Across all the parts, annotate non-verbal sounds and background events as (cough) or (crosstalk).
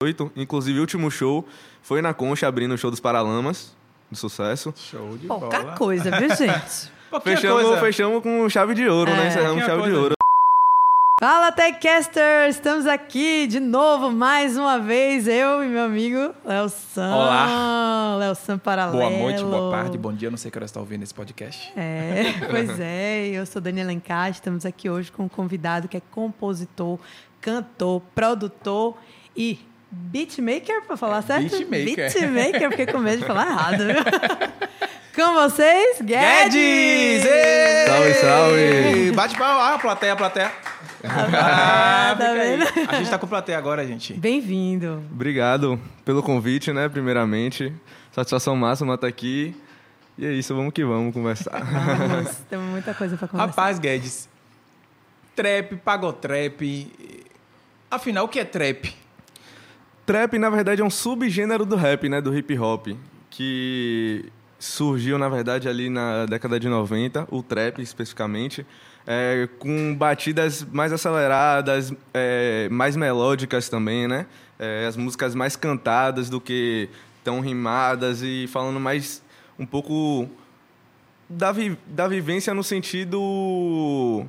2018. Inclusive, o último show foi na Concha, abrindo o show dos Paralamas, de sucesso. Show de Pouca bola. coisa, viu, (laughs) gente? Fechamos, coisa. fechamos com chave de ouro, É. né? Encerramos chave de coisa. ouro. Fala, Techcasters! Estamos aqui de novo, mais uma vez, eu e meu amigo Léo Sam. Olá. Léo Sam Paralelo. Boa noite, boa tarde, bom dia. Não sei que hora você está ouvindo esse podcast. É, (laughs) pois é, eu sou Daniela Encaixe, estamos aqui hoje com um convidado que é compositor, cantor, produtor e beatmaker, para falar certo? beatmaker. Beatmaker, fiquei com medo de falar errado? (laughs) Com vocês, Guedes! Guedes! Salve, salve! Bate palma, ah, plateia, plateia. Ah, tá aí. vendo? A gente tá com plateia agora, gente. Bem-vindo. Obrigado pelo convite, né? Primeiramente. Satisfação máxima estar aqui. E é isso, vamos que vamos conversar. Vamos, temos muita coisa para conversar. Rapaz, Guedes, trap, pagotrap. Afinal, o que é trap? Trap, na verdade, é um subgênero do rap, né? Do hip hop. Que surgiu, na verdade, ali na década de 90, o trap especificamente, é, com batidas mais aceleradas, é, mais melódicas também, né? É, as músicas mais cantadas do que tão rimadas e falando mais um pouco da, vi da vivência no sentido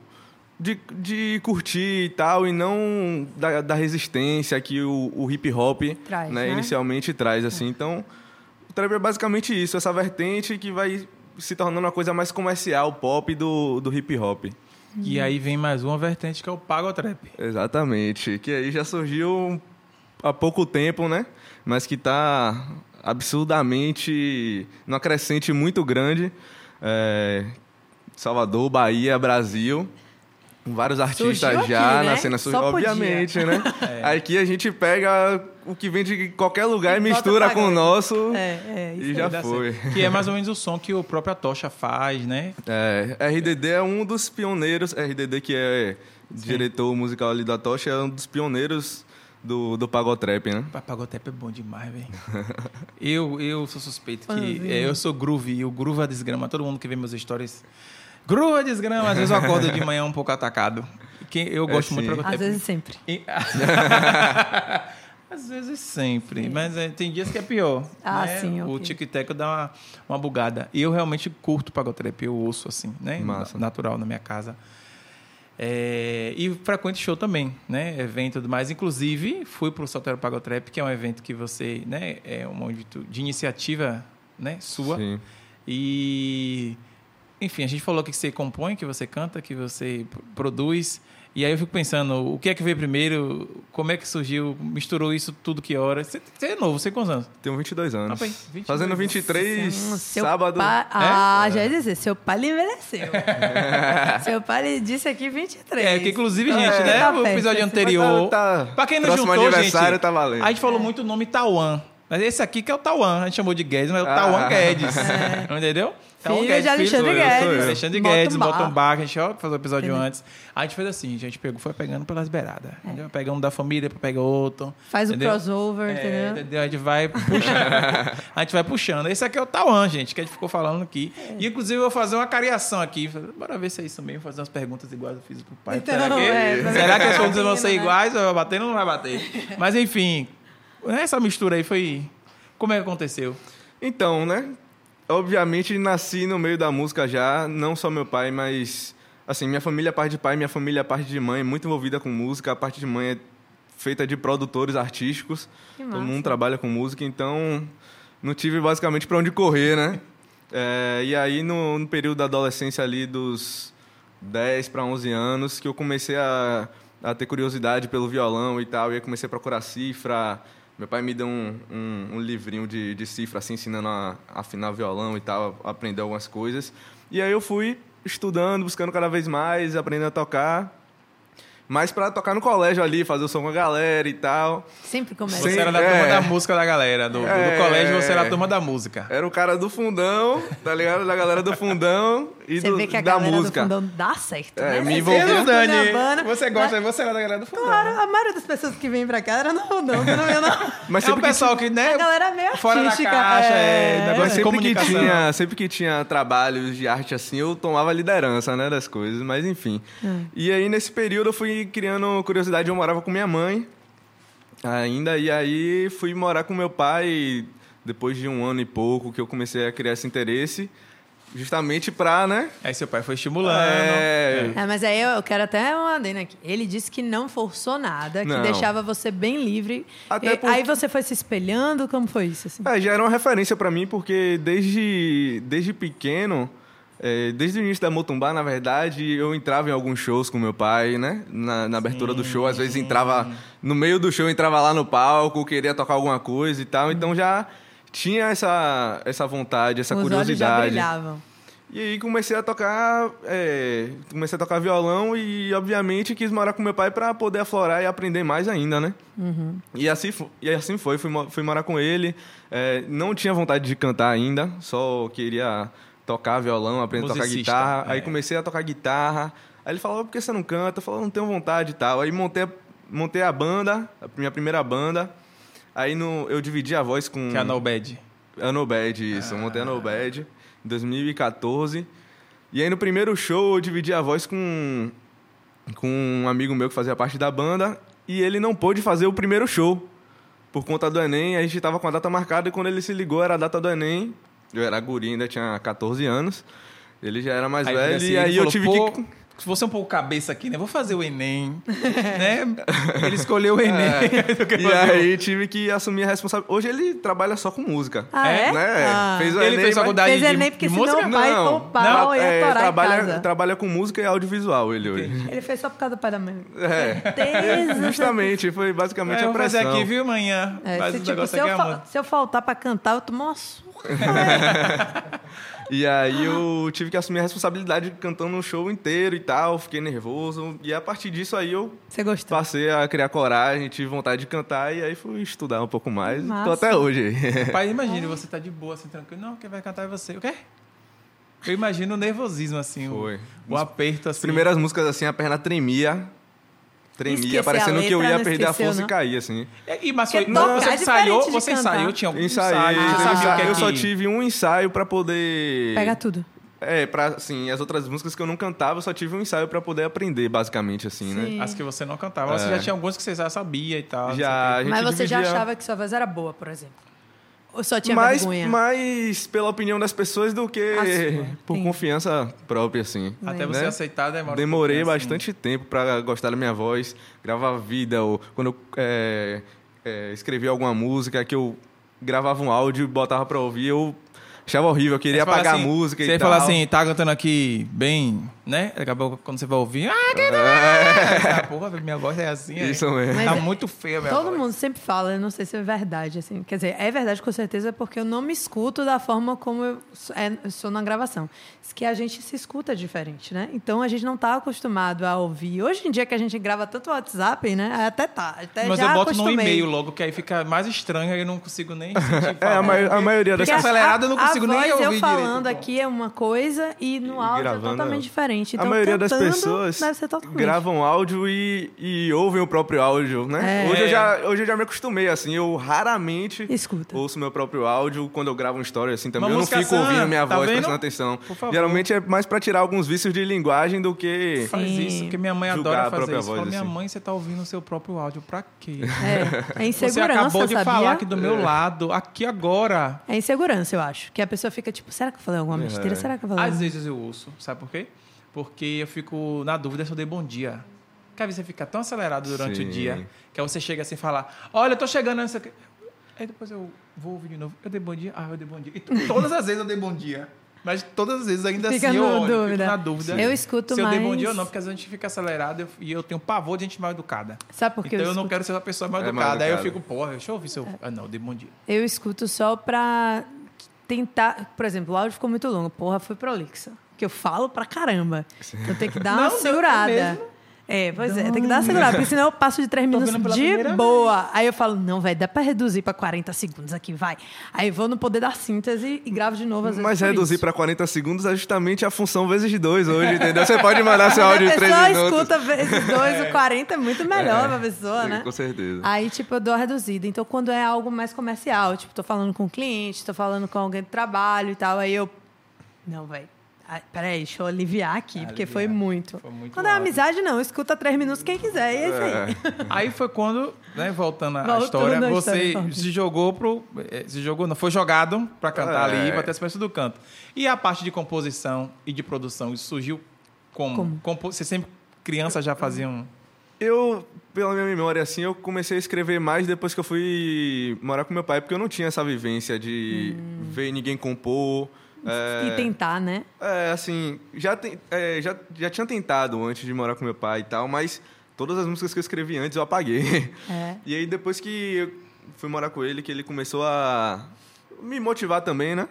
de, de curtir e tal, e não da, da resistência que o, o hip hop Traz, né, né? inicialmente traz. Assim. Então, o trap é basicamente isso, essa vertente que vai se tornando uma coisa mais comercial, pop do, do hip hop. E aí vem mais uma vertente que é o pagotrap. Exatamente. Que aí já surgiu há pouco tempo, né? Mas que está absurdamente numa crescente muito grande. É, Salvador, Bahia, Brasil. Com vários artistas aqui, já né? na cena surgiu, Só podia. obviamente, né? (laughs) É. Aqui a gente pega o que vem de qualquer lugar e Bota mistura com o nosso É, é, isso e aí. já foi. certo. Que é mais ou menos o som que o próprio Tocha faz, né? É, RDD é um dos pioneiros, RDD que é diretor musical ali da Tocha, é um dos pioneiros do, do Pagotrap, né? Pagotrap é bom demais, velho. (laughs) eu, eu sou suspeito que é, eu sou groove, e o groove é desgrama. Todo mundo que vê meus stories. É desgrama. Às vezes eu acordo de (laughs) manhã um pouco atacado. Quem, eu gosto muito de sim. Pagotrap. Às vezes sempre. E- (laughs) Às vezes sempre, mas é, tem dias que é pior. Ah, né? sim, O ok. tic-tac dá uma, uma bugada. E eu realmente curto pagotrap, eu ouço assim, né? Massa. Natural na minha casa. É, e frequente show também, né? Evento e tudo mais. Inclusive, fui para o Solteiro Pagotrap, que é um evento que você, né? É um evento de iniciativa né? sua. Sim. E, enfim, a gente falou que você compõe, que você canta, que você produz. E aí eu fico pensando, o que é que veio primeiro? Como é que surgiu? Misturou isso tudo que hora? Você, você é novo, você tem quantos anos? Tenho 22 anos. Rapaz, 22. Fazendo 23, Hum, seu sábado. pai- Ah, já ia dizer, seu pai lhe envelheceu. (laughs) seu pai lhe disse aqui 23. É, que inclusive, gente, É, né? tá o episódio esse anterior. tá- tá- pra quem não próximo juntou, aniversário gente, tá valendo. A gente falou muito o nome Tauan. Mas esse aqui que é o Tauan. A gente chamou de Guedes, mas é o Ah. Tauan Guedes. (laughs) Entendeu? Tauan Filho de Alexandre eu, Guedes. sou eu. Alexandre Guedes, um bota bar. um que a gente ó, fazer o episódio Entendeu? antes. A gente fez assim, a gente pegou, foi pegando pelas beiradas. entendeu? Pega um da família, pega outro. Faz o entendeu? crossover, É, entendeu? entendeu? A gente vai puxando. (laughs) a gente vai puxando. Esse aqui é o Tauan, gente, que a gente ficou falando aqui. É. E, inclusive, eu vou fazer uma cariação aqui. Bora ver se é isso mesmo, fazer umas perguntas iguais eu fiz pro pai. Então, será que, é, ver será se que as tá perguntas vão ser né? iguais? Vai bater ou não vai bater? (laughs) Mas, enfim, essa mistura aí foi... Como é que aconteceu? Então, né? Obviamente nasci no meio da música já, não só meu pai, mas assim, minha família é parte de pai, minha família é parte de mãe, muito envolvida com música, a parte de mãe é feita de produtores artísticos. Todo mundo trabalha com música, então não tive basicamente para onde correr, né? (laughs) É, e aí no, no período da adolescência ali dos 10 para 11 anos que eu comecei a, a ter curiosidade pelo violão e tal, e aí comecei a procurar cifra. Meu pai me deu um, um, um livrinho de, de cifra, assim, ensinando a, afinar violão e tal, aprender algumas coisas. E aí eu fui estudando, buscando cada vez mais, aprendendo a tocar. Mas para tocar no colégio ali, fazer o som com a galera e tal. Sempre começa. Você era da é. turma da música da galera. Do, do- do É. colégio, você era da turma da música. Era o cara do fundão, tá ligado? Da galera do fundão e Você do, vê que a da galera música. do fundão dá certo, É, né? me envolveu. a Dani, banda, você gosta, você era da galera do fundão. Claro, a maioria das pessoas que vêm pra cá era no fundão, não não. Mas é sempre que pessoal que, né? A galera é meio Fora da caixa, é, é. Mas sempre que, tinha, sempre que tinha trabalhos de arte assim, eu tomava liderança, né, das coisas, mas enfim. Hum. E aí, nesse período, eu fui criando curiosidade, eu morava com minha mãe. Ainda, e aí fui morar com meu pai depois de um ano e pouco que eu comecei a criar esse interesse, justamente pra, né? Aí seu pai foi estimulando. É, É, mas aí eu quero até uma adenda aqui. Ele disse que não forçou nada, que Não. deixava você bem livre. Até E- por- Aí você foi se espelhando? Como foi isso? Assim? É, já era uma referência pra mim, porque desde, desde pequeno, é, desde o início da Motumbá, na verdade, eu entrava em alguns shows com meu pai, né? Na, na abertura do show, às vezes entrava no meio do show, entrava lá no palco, queria tocar alguma coisa e tal. Então já tinha essa, essa vontade, essa Os olhos já curiosidade. brilhavam. E aí comecei a tocar, é, comecei a tocar violão e obviamente quis morar com meu pai para poder aflorar e aprender mais ainda, né? E assim e assim foi, fui, fui morar com ele. é, não tinha vontade de cantar ainda, só queria tocar violão, aprender a tocar Musicista, guitarra. é. Aí comecei a tocar guitarra. Aí ele falou: "Por que você não canta?" Eu falei: "Não tenho vontade e tal". Aí montei a- montei a banda, a minha primeira banda. Aí no, eu dividi a voz com Que é a No Bad. Anobad, isso. Eu montei a Anobad em 2014. E aí no primeiro show eu dividi a voz com, com um amigo meu que fazia parte da banda. E ele não pôde fazer o primeiro show. Por conta do Enem, a gente tava com a data marcada e quando ele se ligou era a data do Enem. Eu era guri, ainda tinha 14 anos. Ele já era mais Aí, velho assim, e aí eu tive "Pô, que... Se fosse um pouco cabeça aqui, né? Vou fazer o Enem. (laughs) né? Ele escolheu o Enem. (laughs) do que É. E aí tive que assumir a responsabilidade. Hoje ele trabalha só com música. Ah, é? Né? Ah. Fez o Ele Enem, fez faculdade Fez de, Enem porque de senão música? o pai Não, pau não, é, trabalha, trabalha com música e audiovisual, ele hoje. Ele fez só por causa do pai da mãe. É, Certeza. (laughs) justamente, foi basicamente É, a vou fazer pressão. aqui, viu, amanhã? É, Faz se, tipo, se, eu aqui, amor. se eu faltar pra cantar, eu tomo uma surra. E aí eu tive que assumir a responsabilidade cantando um show inteiro e tal, fiquei nervoso. E a partir disso aí eu Você gostou? passei a criar coragem, tive vontade de cantar e aí fui estudar um pouco mais. Massa. Tô até hoje. (laughs) Pai, imagine, você tá de boa, assim, tranquilo. Não, quem vai cantar é você. O quê? Eu imagino o nervosismo, assim. o- Foi. O, aperto, assim. As primeiras músicas assim, a perna tremia. Tremia, parecendo que eu letra, ia não perder a força não? e cair, assim. E, e, mas foi, você é ensaiou, diferente de você ensaiou, tinha algum Ensaiei, ensaio, você Ah. sabia o que é eu só tive um ensaio pra poder. Pega tudo. É, pra, assim, as outras músicas que eu não cantava, eu só tive um ensaio pra poder aprender, basicamente, assim, né? Sim. As que você não cantava. Você já tinha algumas que você já sabia e tal. não Já, a quê. gente Mas você já dividia- achava que sua voz era boa, por exemplo? Ou só tinha mais, vergonha? mais pela opinião das pessoas do que A sua, por entendi. confiança própria, assim. Até você né? aceitar demora Demorei assim. bastante tempo pra gostar da minha voz, gravar vida, ou quando eu é, é, escrevia alguma música que eu gravava um áudio e botava pra ouvir, eu achava horrível, eu queria Você apagar assim- a música Você e ia tal. falar assim, tá cantando aqui bem, né? Daqui a pouco, quando você vai ouvir, ah, que ah, porra, minha voz é assim. é. Isso mesmo. Mas tá é- muito feia a minha Todo voz. mundo sempre fala, eu não sei se é verdade, assim. Quer dizer, é verdade com certeza porque eu não me escuto da forma como eu sou, é, eu sou na gravação. Que a gente se escuta diferente, né? Então a gente não tá acostumado a ouvir. Hoje em dia que a gente grava tanto WhatsApp, né? Até tá. Até Mas já eu boto no acostumei. e-mail logo, que aí fica mais estranho, aí eu não consigo nem sentir. (laughs) É, a, mai- a maioria das pessoas... acelerado, eu não consigo a nem voz ouvir eu direito, falando pô. aqui é uma coisa e no E áudio gravando é totalmente é- diferente. Então, a maioria das pessoas gravam áudio e, e ouvem o próprio áudio, né? É. Hoje, eu já, hoje eu já me acostumei, assim, eu raramente Escuta. ouço meu próprio áudio quando eu gravo um story, assim, também. Uma eu não fico ouvindo minha tá voz, vendo? prestando atenção. Geralmente é mais pra tirar alguns vícios de linguagem do que... Faz Sim. isso, porque minha mãe adora a fazer isso. voz, Fala, minha assim. mãe, você tá ouvindo o seu próprio áudio, pra quê? É, é Você insegurança, acabou de sabia? falar aqui do meu lado, aqui agora. É insegurança, eu acho. Que a pessoa fica tipo, será que eu falei alguma besteira? É. Será que eu falei Às alguma... vezes eu ouço, sabe por quê? Porque eu fico na dúvida se eu dei bom dia. Porque às vezes você fica tão acelerado durante Sim. o dia que aí você chega assim e fala: Olha, eu tô chegando, quê. Aí depois eu vou ouvir de novo. Eu dei bom dia? Ah, eu dei bom dia. E todas as vezes eu dei bom dia. Mas todas as vezes ainda Fica assim eu na olho, dúvida. fico na dúvida. Eu escuto se eu dei bom mais- dia ou não, porque às vezes a gente fica acelerado e eu tenho pavor de gente mal educada. Sabe por que então eu, eu não quero ser uma pessoa mal É mal educada. Aí eu educada. fico, porra, deixa eu ouvir se eu. Ah, não, eu dei bom dia. Eu escuto só pra tentar... Por exemplo, o áudio ficou muito longo. Porra, foi prolixa. Que eu falo pra caramba. Então tem que dar uma Não, é segurada. É, pois é, tem que dar uma segurada, porque senão eu passo de três minutos de boa. Aí eu falo, não, velho, dá pra reduzir pra 40 segundos aqui, vai. Aí eu vou no poder da síntese e gravo de novo às vezes. Mas por reduzir isso. pra 40 segundos é justamente a função vezes de dois hoje, entendeu? Você pode mandar seu (laughs) áudio a de 3 pessoa minutos. escuta vezes dois, o 40 é muito melhor pra pessoa, Sim, né? Com certeza. Aí, tipo, eu dou a reduzida. Então, quando é algo mais comercial, tipo, tô falando com um cliente, tô falando com alguém do trabalho e tal, aí eu. Não, velho. Ai, peraí, deixa eu aliviar aqui, porque Aliviar. foi muito. Foi muito quando é amizade, não. Escuta três minutos quem quiser. E é isso aí. (laughs) Aí foi quando, né, voltando à Voltando história, você história, se jogou pro. eh, Se jogou, não, foi jogado pra cantar É. ali, pra ter essa experiência do canto. E a parte de composição e de produção, isso surgiu como? Como? Compo- Você sempre, criança, já fazia um. Eu, pela minha memória, assim, eu comecei a escrever mais depois que eu fui morar com meu pai, porque eu não tinha essa vivência de ver ninguém compor. É, E tentar, né? É, assim, já, tem, é, já, já tinha tentado antes de morar com meu pai e tal, mas todas as músicas que eu escrevi antes eu apaguei. É. (laughs) E aí depois que eu fui morar com ele, que ele começou a me motivar também, né?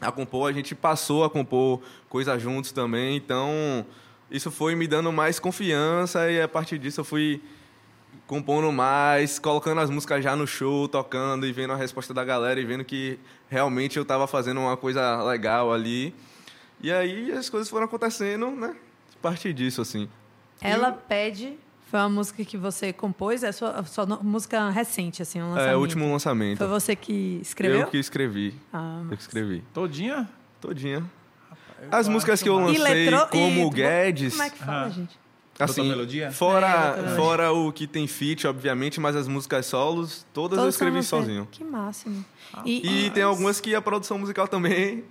A compor, a gente passou a compor coisas juntos também, então isso foi me dando mais confiança e a partir disso eu fui compondo mais, colocando as músicas já no show, tocando e vendo a resposta da galera e vendo que realmente eu estava fazendo uma coisa legal ali. E aí as coisas foram acontecendo, né? A partir disso, assim. Ela pede. Foi uma música que você compôs, é sua, sua música recente, assim, um lançamento. É o último lançamento. Foi você que escreveu? Eu que escrevi. Ah, Eu que escrevi. Todinha? Todinha. Eu As músicas que eu E lancei letrou- como e- Guedes, Como é que fala, Ah. gente? Assim, melodia? É, fora, melodia. fora o que tem feat, obviamente, mas as músicas solos, todas eu Todos são escrevi sozinho. Que máximo. Ah, E, E tem algumas que a produção musical também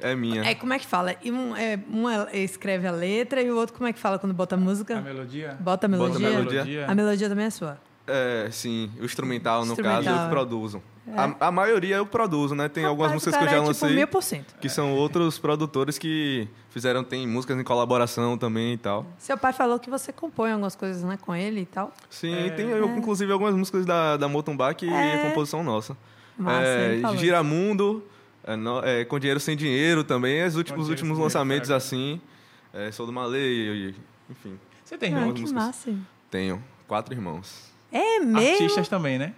é minha. é, como é que fala? Um, é, um é- escreve a letra e o outro como é que fala quando bota a música? A melodia? Bota a Bota a melodia? melodia. A melodia também é sua. É, sim, o instrumental, no Instrumental, caso, eu é. que produzo. A, a maioria eu produzo, né? Tem algumas músicas que eu já é, tipo, lancei, mil por cento. que são outros produtores que fizeram, tem músicas em colaboração também e tal. Seu pai falou que você compõe algumas coisas né, com ele e tal. Sim, É. tem eu, inclusive algumas músicas da, da Motumbá que é, É. composição nossa. Massa, é, ele falou. Giramundo, é, no- é, Com Dinheiro Sem Dinheiro também, os últimos, Dinheiro últimos lançamentos assim. É, Sou do Malê, e- enfim, Você tem Ah, irmãos que músicas. massa. tenho quatro irmãos. É mesmo? artistas também, né?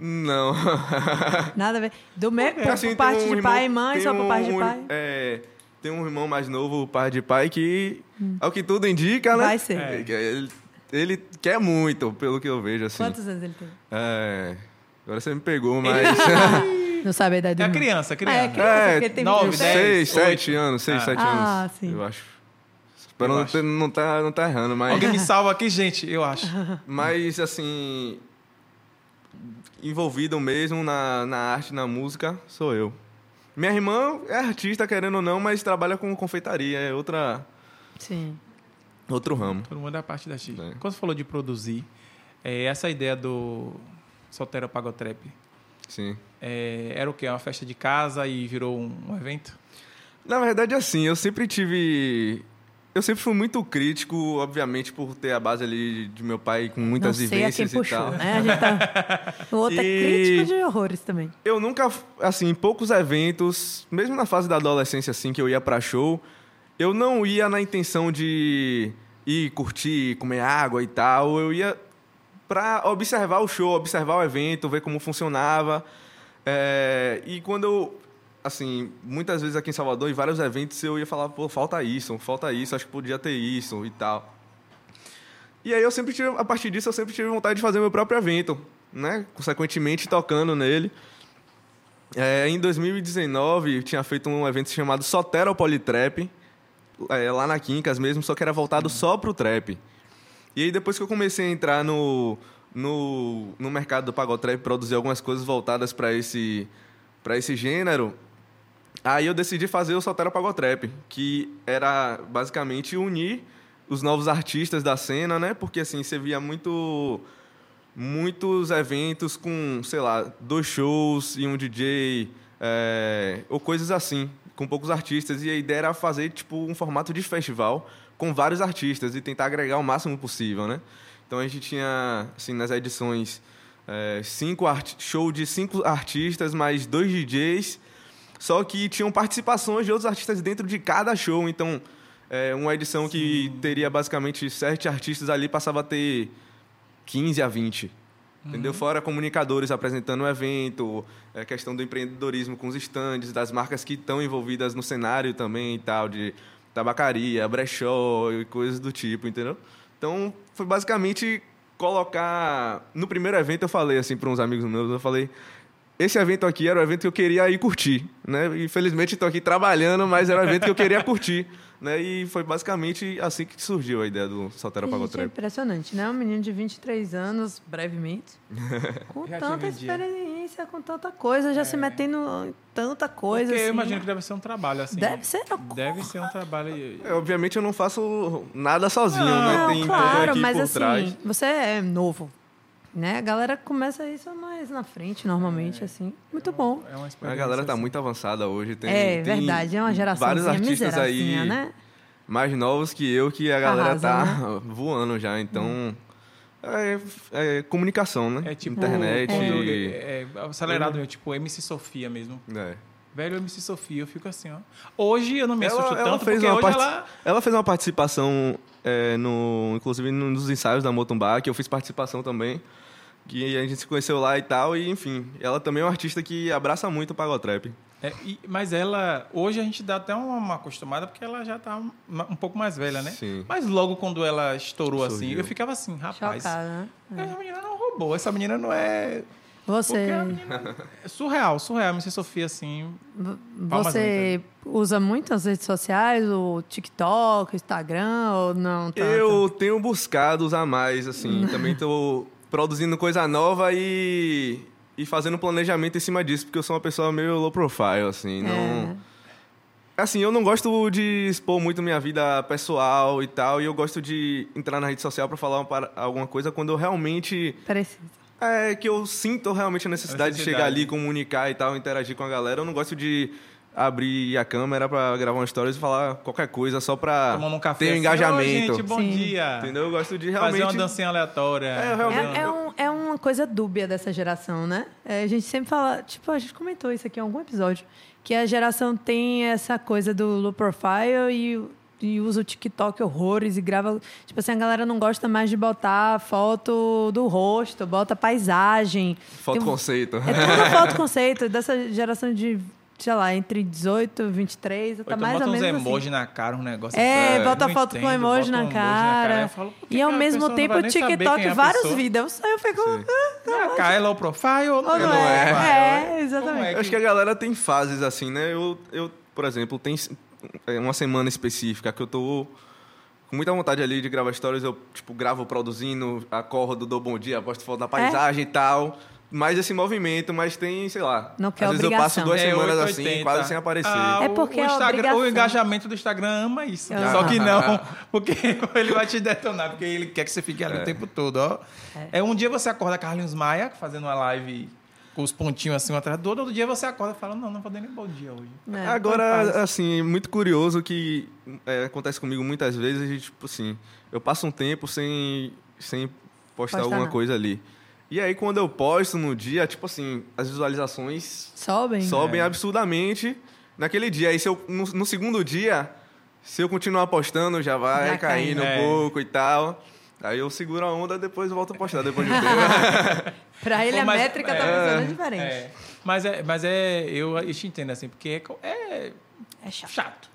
Não. (laughs) Nada a ver. Do me... por, Assim, por parte um de irmão- pai e mãe, só por parte de um- pai? É, tem um irmão mais novo, pai de pai, que, ao que tudo indica, né? Hum. Vai ser. É. Ele, ele quer muito, pelo que eu vejo, assim. Quantos anos ele tem? É, agora você me pegou, mas... (laughs) Não sabe a idade do É a irmão. criança, Ah, é criança. criança, É, porque ele tem nove, 27. dez. seis, sete oito. anos, seis, Ah. sete Ah, anos. sim. Eu acho. Eu não, acho. não, tá, não tá errando, mas... Alguém me salva aqui, gente, eu acho. (laughs) Mas, assim... Envolvido mesmo na, na arte, na música, sou eu. Minha irmã é artista, querendo ou não, mas trabalha com confeitaria, é outra, Sim. outro ramo. Todo mundo é a parte da X. É. Quando você falou de produzir, é, essa ideia do Soltero Pagotrap, Sim. é, era o quê? Uma festa de casa e virou um, um evento? Na verdade, assim, eu sempre tive... Eu sempre fui muito crítico, obviamente, por ter a base ali de meu pai com muitas Não sei a quem vivências e puxou, tal. né? A gente tá... (laughs) O outro é E- crítico de horrores também. Eu nunca, assim, em poucos eventos, mesmo na fase da adolescência, assim, que eu ia pra show, eu não ia na intenção de ir curtir, comer água e tal. Eu ia pra observar o show, observar o evento, ver como funcionava. É, e quando eu, assim, muitas vezes aqui em Salvador, em vários eventos, eu ia falar, pô, falta isso, falta isso, acho que podia ter isso e tal. E aí eu sempre tive, a partir disso, eu sempre tive vontade de fazer meu próprio evento, né? Consequentemente, tocando nele. É, em 2019, eu tinha feito um evento chamado Sotero Polytrap, é, lá na Quincas mesmo, só que era voltado só pro trap. E aí, depois que eu comecei a entrar no, no, no mercado do pagotrap, produzir algumas coisas voltadas para esse, pra esse gênero, aí eu decidi fazer o Sotero Pagotrap, que era basicamente unir os novos artistas da cena, né? Porque assim, você via muito muitos eventos com, sei lá, dois shows e um DJ, é, ou coisas assim, com poucos artistas. E a ideia era fazer tipo um formato de festival com vários artistas e tentar agregar o máximo possível, né? Então a gente tinha, assim, nas edições, é, cinco show de cinco artistas mais dois DJs, só que tinham participações de outros artistas dentro de cada show. Então, é, uma edição que teria basicamente sete artistas ali passava a ter 15 a 20. Entendeu? Fora comunicadores apresentando o evento, a questão do empreendedorismo com os estandes, das marcas que estão envolvidas no cenário também e tal, de tabacaria, brechó e coisas do tipo, entendeu? Então, foi basicamente colocar. No primeiro evento, eu falei assim para uns amigos meus, eu falei. Esse evento aqui era o evento que eu queria ir curtir, né? Infelizmente estou aqui trabalhando, mas era o evento que eu queria curtir, (laughs) né? E foi basicamente assim que surgiu a ideia do Saltera Gente, é Pagotrap. impressionante, né? Um menino de 23 anos, brevemente, (laughs) com Já tanta experiência, com tanta coisa, já se metendo em tanta coisa. Porque eu assim. imagino que deve ser um trabalho assim. Deve ser. Deve ser um trabalho. É, obviamente eu não faço nada sozinho, Não, né? Não, Tem toda a claro, mas por assim, trás. você é novo, né? A galera começa isso mais na frente, normalmente, assim. Muito bom. É uma A galera tá assim. muito avançada hoje. Tem, é tem verdade, é uma geração vários artistas aí né? mais novos que eu que a galera Arrasa, tá né? (laughs) voando já. Então, é, é comunicação, né? É tipo. Internet. é, é acelerado mesmo, tipo MC Sofia mesmo. é. Velho MC Sofia, eu fico assim, ó. Hoje eu não me Ela- assusto ela tanto, fez porque uma hoje ela. Ela fez uma participação, é, no, inclusive nos ensaios da Motumbá, que eu fiz participação também. Que a gente se conheceu lá e tal, e enfim. Ela também é uma artista que abraça muito o Pagotrap. É, e- mas ela, hoje a gente dá até uma, uma acostumada, porque ela já tá um, um pouco mais velha, né? Sim. Mas logo quando ela estourou assim, Surgiu. eu ficava assim, rapaz. Chocada, né? Essa menina não roubou, essa menina não é. Você, é surreal, surreal. MC Sofia, assim. Você usa muito as redes sociais, o TikTok, o Instagram, ou não tanto? Eu tenho buscado usar mais, assim. Também tô produzindo coisa nova e, e fazendo planejamento em cima disso, porque eu sou uma pessoa meio low profile, assim. Não... Assim, eu não gosto de expor muito minha vida pessoal e tal, e eu gosto de entrar na rede social para falar uma para- alguma coisa quando eu realmente É, precisa. é que eu sinto realmente a necessidade, de chegar Necessidade. ali, comunicar e tal, interagir com a galera. Eu não gosto de abrir a câmera pra gravar uma história e falar qualquer coisa só pra Tomando um café. ter um assim, engajamento. "Oi, gente, bom Sim. dia. Entendeu? Eu gosto de Fazer realmente. uma dancinha aleatória. É, realmente- É, é, um- é uma coisa dúbia dessa geração, né? É, a gente sempre fala, tipo, a gente comentou isso aqui em algum episódio, que a geração tem essa coisa do low profile e, e usa o TikTok horrores e grava. Tipo assim, a galera não gosta mais de botar foto do rosto, bota paisagem. Foto Tem conceito. É tudo (laughs) foto conceito dessa geração de, sei lá, entre 18 e 23, Ou tá então mais bota ou uns menos assim. emojis na cara, um negócio É, assim. bota Não foto com entendo, emoji bota na um emoji cara. Eu falo, por que e que ao mesmo tempo o TikTok, é vários pessoa? vídeos. Aí eu fico. Ah, cá é low profile ou Ou não, não é? é. É, exatamente. É Eu acho que a galera tem fases assim, né? Eu, eu por exemplo, tem é, uma semana específica que eu tô com muita vontade ali de gravar histórias. Eu, tipo, gravo produzindo, acordo, dou bom dia, posto foto da paisagem e tal. Mais esse movimento, mas tem, sei lá. Não quer às vezes eu passo obrigação. duas É, semanas 880. assim, quase sem aparecer. Ah, É o- porque o, é Instagram, obrigação. o engajamento do Instagram ama isso. Ah. Só que (laughs) não, porque (laughs) ele vai te detonar, porque ele quer que você fique ali o tempo todo, ó. É. um dia você acorda Carlinhos Maia fazendo uma live com os pontinhos assim um atrás do outro, outro dia você acorda e fala, não, não vou dar nem bom dia hoje. É. Agora, assim, muito curioso que é, acontece comigo muitas vezes, tipo assim, eu passo um tempo sem, sem postar Postar alguma nada. coisa ali. E aí, quando eu posto no dia, tipo assim, as visualizações Sobem. sobem É. absurdamente naquele dia. Aí, se eu, no, no segundo dia, se eu continuar postando, já vai Já caindo cai. um É. pouco e tal. Aí eu seguro a onda, depois volto a postar depois de um tempo. (laughs) Pra ele Pô, a mas- métrica tá é, funcionando diferente. É. Mas é, mas é, eu, eu te entendo assim, porque é, é É chato. chato.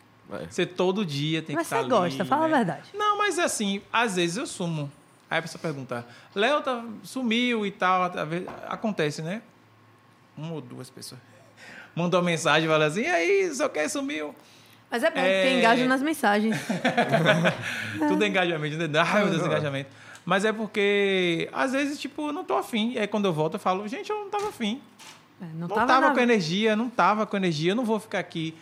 Você todo dia tem Mas que estar você gosta, fala a né? verdade. Não, mas assim, às vezes eu sumo. Aí a pessoa pergunta, Léo tá, sumiu e tal. às vezes- Acontece, né? Uma ou duas pessoas. (laughs) Mandou uma mensagem e fala assim, e aí, só quer sumiu? Mas é bom, É. porque engaja nas mensagens. (laughs) Tudo é engajamento, né? Ai, meu Deus, engajamento. Mas é porque, às vezes, tipo, eu não tô afim. E aí quando eu volto, eu falo, gente, eu não tava afim. É, Não, Não tava, tava, com energia, não tava com energia. Eu não vou ficar aqui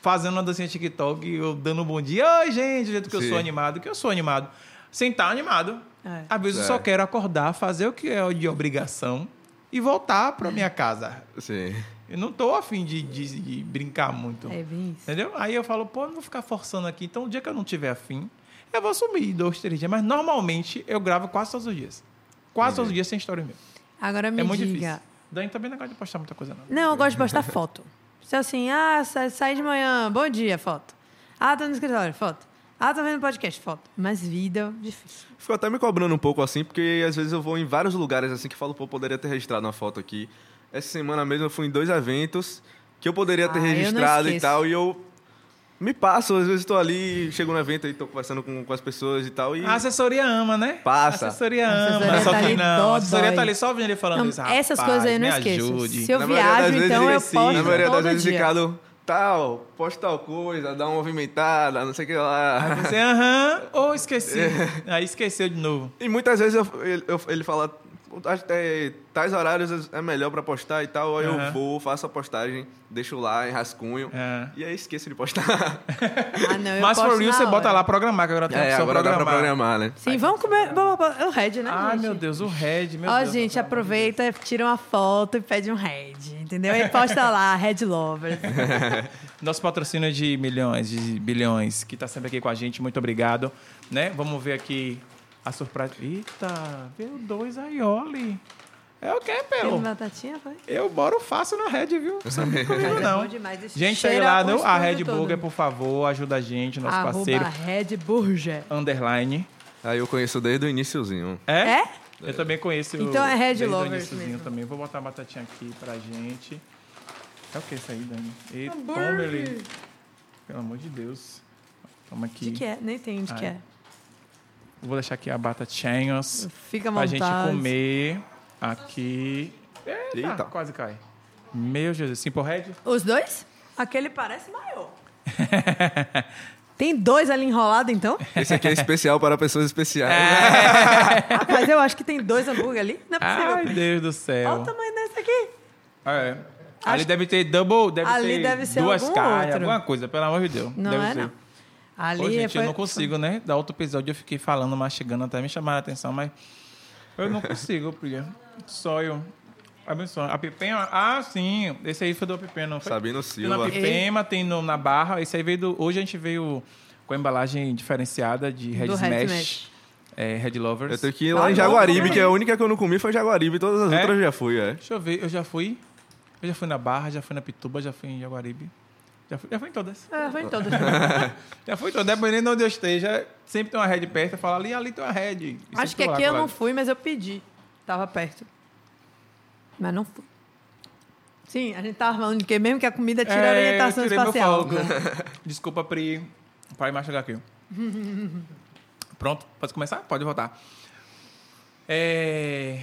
fazendo uma dancinha TikTok, eu dando um bom dia. Oi, gente, do jeito que eu Sim. sou animado, que eu sou animado. Sem estar animado. É. Às vezes eu É. só quero acordar, fazer o que é de obrigação e voltar pra minha casa. Sim. Eu não tô afim de, de, de brincar muito. É bem isso. Entendeu? Aí eu falo, pô, eu não vou ficar forçando aqui. Então, o dia que eu não tiver afim, eu vou sumir dois, três dias. Mas normalmente eu gravo quase todos os dias. Quase todos os dias sem história mesmo. Agora me é muito diga. difícil. Dani também não gosta de postar muita coisa, não. Não, eu gosto de postar foto. Se assim, ah, sa- saí de manhã, bom dia, foto. Ah, tô no escritório, foto. Ah, tô vendo podcast, foto. Mas vida, difícil. Fico até me cobrando um pouco assim, porque às vezes eu vou em vários lugares assim que falo, pô, poderia ter registrado uma foto aqui. Essa semana mesmo eu fui em dois eventos que eu poderia ter Ah, eu registrado e tal, e eu Me passo, às vezes estou ali, chego no evento e estou conversando com, com as pessoas e tal. E A assessoria ama, né? Passa. A assessoria A ama. assessoria só tá que ali não. A assessoria tá ali só vendo ele falando Não, isso. essas "Rapaz, coisas aí eu não me esqueço. ajude." Se eu Na viajo, vezes então eu ele- posto Na maioria das todo vezes, dia. Ricardo, tal, posta tal coisa, dá uma movimentada, não sei o que lá. Você, aham, ou esqueci. (laughs) Aí esqueceu de novo. E muitas vezes eu- ele, eu- ele fala, é, tais horários é melhor pra postar e tal, aí Aham. eu vou, faço a postagem, deixo lá em rascunho, É. e aí esqueço de postar. (laughs) Ah, não, eu Mas for real, você hora. bota lá programar, que agora tem É, opção agora dá pra programar. programar, né? Sim, vamos comer. vamos- vamos- É o Red, né? Ai, gente? meu Deus, o Red, meu Ó, Deus. gente, aproveita, tira uma foto e pede um Red, entendeu? E posta lá, (laughs) Red Lovers. (laughs) Nosso patrocínio de milhões, de bilhões, que tá sempre aqui com a gente, muito obrigado. Né? Vamos ver aqui a surpresa. Eita, veio dois aioli. É o quê, Tem pelo? batatinha, foi? Eu moro fácil na Red, viu? Não sabe comigo, é não. bom demais, Gente, cheiro lá no a Red todo. Burger, por favor, ajuda a gente, nosso Arroba parceiro. Red Burger. Underline. Aí eu conheço desde o iniciozinho. É? É? Eu também conheço. Então é Red desde o Lovers mesmo. também. Vou botar a batatinha aqui pra gente. É o que isso aí, Dani? E ele. Pelo amor de Deus. Toma aqui. De que é? Nem tem de que Ai. é. Vou deixar aqui a batatinhas Fica à pra vontade. gente comer aqui. Eita, Eita. quase cai. Meu Jesus. Simple Red? Os dois? Aquele parece maior. (laughs) Tem dois ali enrolados, então? Esse aqui é especial para pessoas especiais. (laughs) Rapaz, eu acho que tem dois hambúrguer ali. Não é possível. Ai, Deus do Olha céu. o tamanho desse aqui. É. Ali Acho- deve ter double, deve Ali ter deve ser duas algum carnes, outro. alguma coisa, pelo amor de Deus. Não deve é, ser. não. Ali Pô, gente, foi- eu não consigo, né? Da outro episódio eu fiquei falando, mastigando, até me chamaram a atenção, mas eu não consigo, Priya. Só eu. Abençoa. A Pipema? Ah, sim. Esse aí foi do Pipema, não foi? Sabino Tem na Silva. Pipema, tem no- na Barra. Esse aí veio do... Hoje a gente veio com a embalagem diferenciada de Red Do Red Smash. Smash. É, Red Lovers. Eu tenho que ir lá Ah, em Jaguaribe, que é a única que eu não comi foi Jaguaribe. Todas as É? outras eu já fui, é. Deixa eu ver, eu já fui. Eu já fui na Barra, já fui na Pituba, já fui em Jaguaribe. Já fui, já fui em todas. É, foi em todos. (laughs) Já fui em todas. Dependendo de onde eu esteja, sempre tem uma Red perto. Eu falo ali, ali tem uma Red. E Acho que aqui eu não fui, mas eu pedi. Tava perto. Mas não fui. Sim, a gente tava falando de que mesmo que a comida tira a É, orientação eu tirei meu espacial. foco. (laughs) Desculpa, Pri. Pai machucar aqui. (laughs) Pronto, pode começar? Pode voltar. É...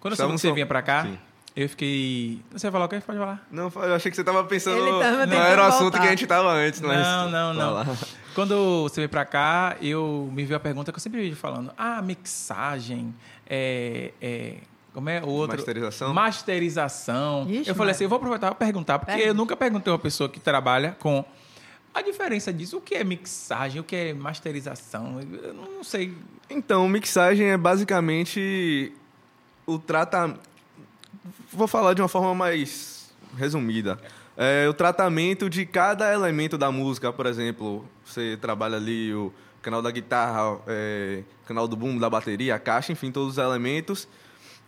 Quando eu soube Estavam que você vinha pra cá, Sim. Eu fiquei... Você vai falar o quê? Pode falar. Não, eu achei que você tava pensando. Ele tava não era o assunto voltar. que a gente tava antes, mas. Não, não, não. Lá. Quando você veio pra cá, eu me veio a pergunta que eu sempre vejo falando. Ah, mixagem, é, é, como é o outro? Masterização? Masterização. Ixi, eu falei assim, eu vou aproveitar e perguntar, porque Pergunta. eu nunca perguntei a uma pessoa que trabalha com a diferença disso. O que é mixagem, o que é masterização? Eu não sei. Então, mixagem é basicamente o tratamento. Vou falar de uma forma mais resumida. É o tratamento de cada elemento da música, por exemplo. Você trabalha ali o canal da guitarra, é, canal do boom, da bateria, a caixa, enfim, todos os elementos.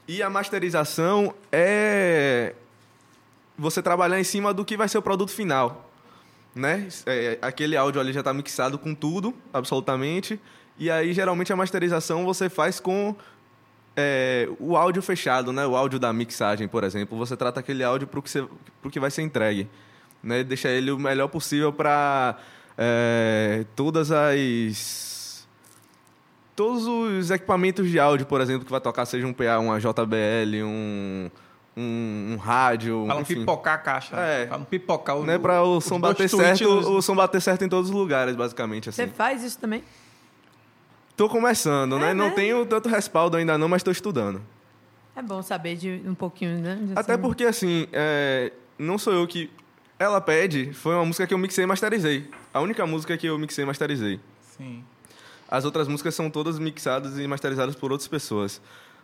E a masterização é você trabalhar em cima do que vai ser o produto final. Né? É, aquele áudio ali já está mixado com tudo, absolutamente. E aí, geralmente, a masterização você faz com é, o áudio fechado, né? O áudio da mixagem, por exemplo. Você trata aquele áudio para o que, você- pro que vai ser entregue. Né? Deixa ele o melhor possível para todas as... Todos os equipamentos de áudio, por exemplo, que vai tocar, seja um PA, uma JBL, um, um, um rádio, Falam enfim. pipocar a caixa. É. Falam pipocar o Né, para o som bater certo, nos- o som bater certo em todos os lugares, basicamente, assim. Você faz isso também? Tô começando, né? É Não mesmo? tenho tanto respaldo ainda não, mas estou estudando. É bom saber de um pouquinho, né? de Até assim. porque, assim, é, não sou eu que... Ela Pede foi uma música que eu mixei e masterizei. A única música que eu mixei e masterizei. Sim. As outras músicas são todas mixadas e masterizadas por outras pessoas.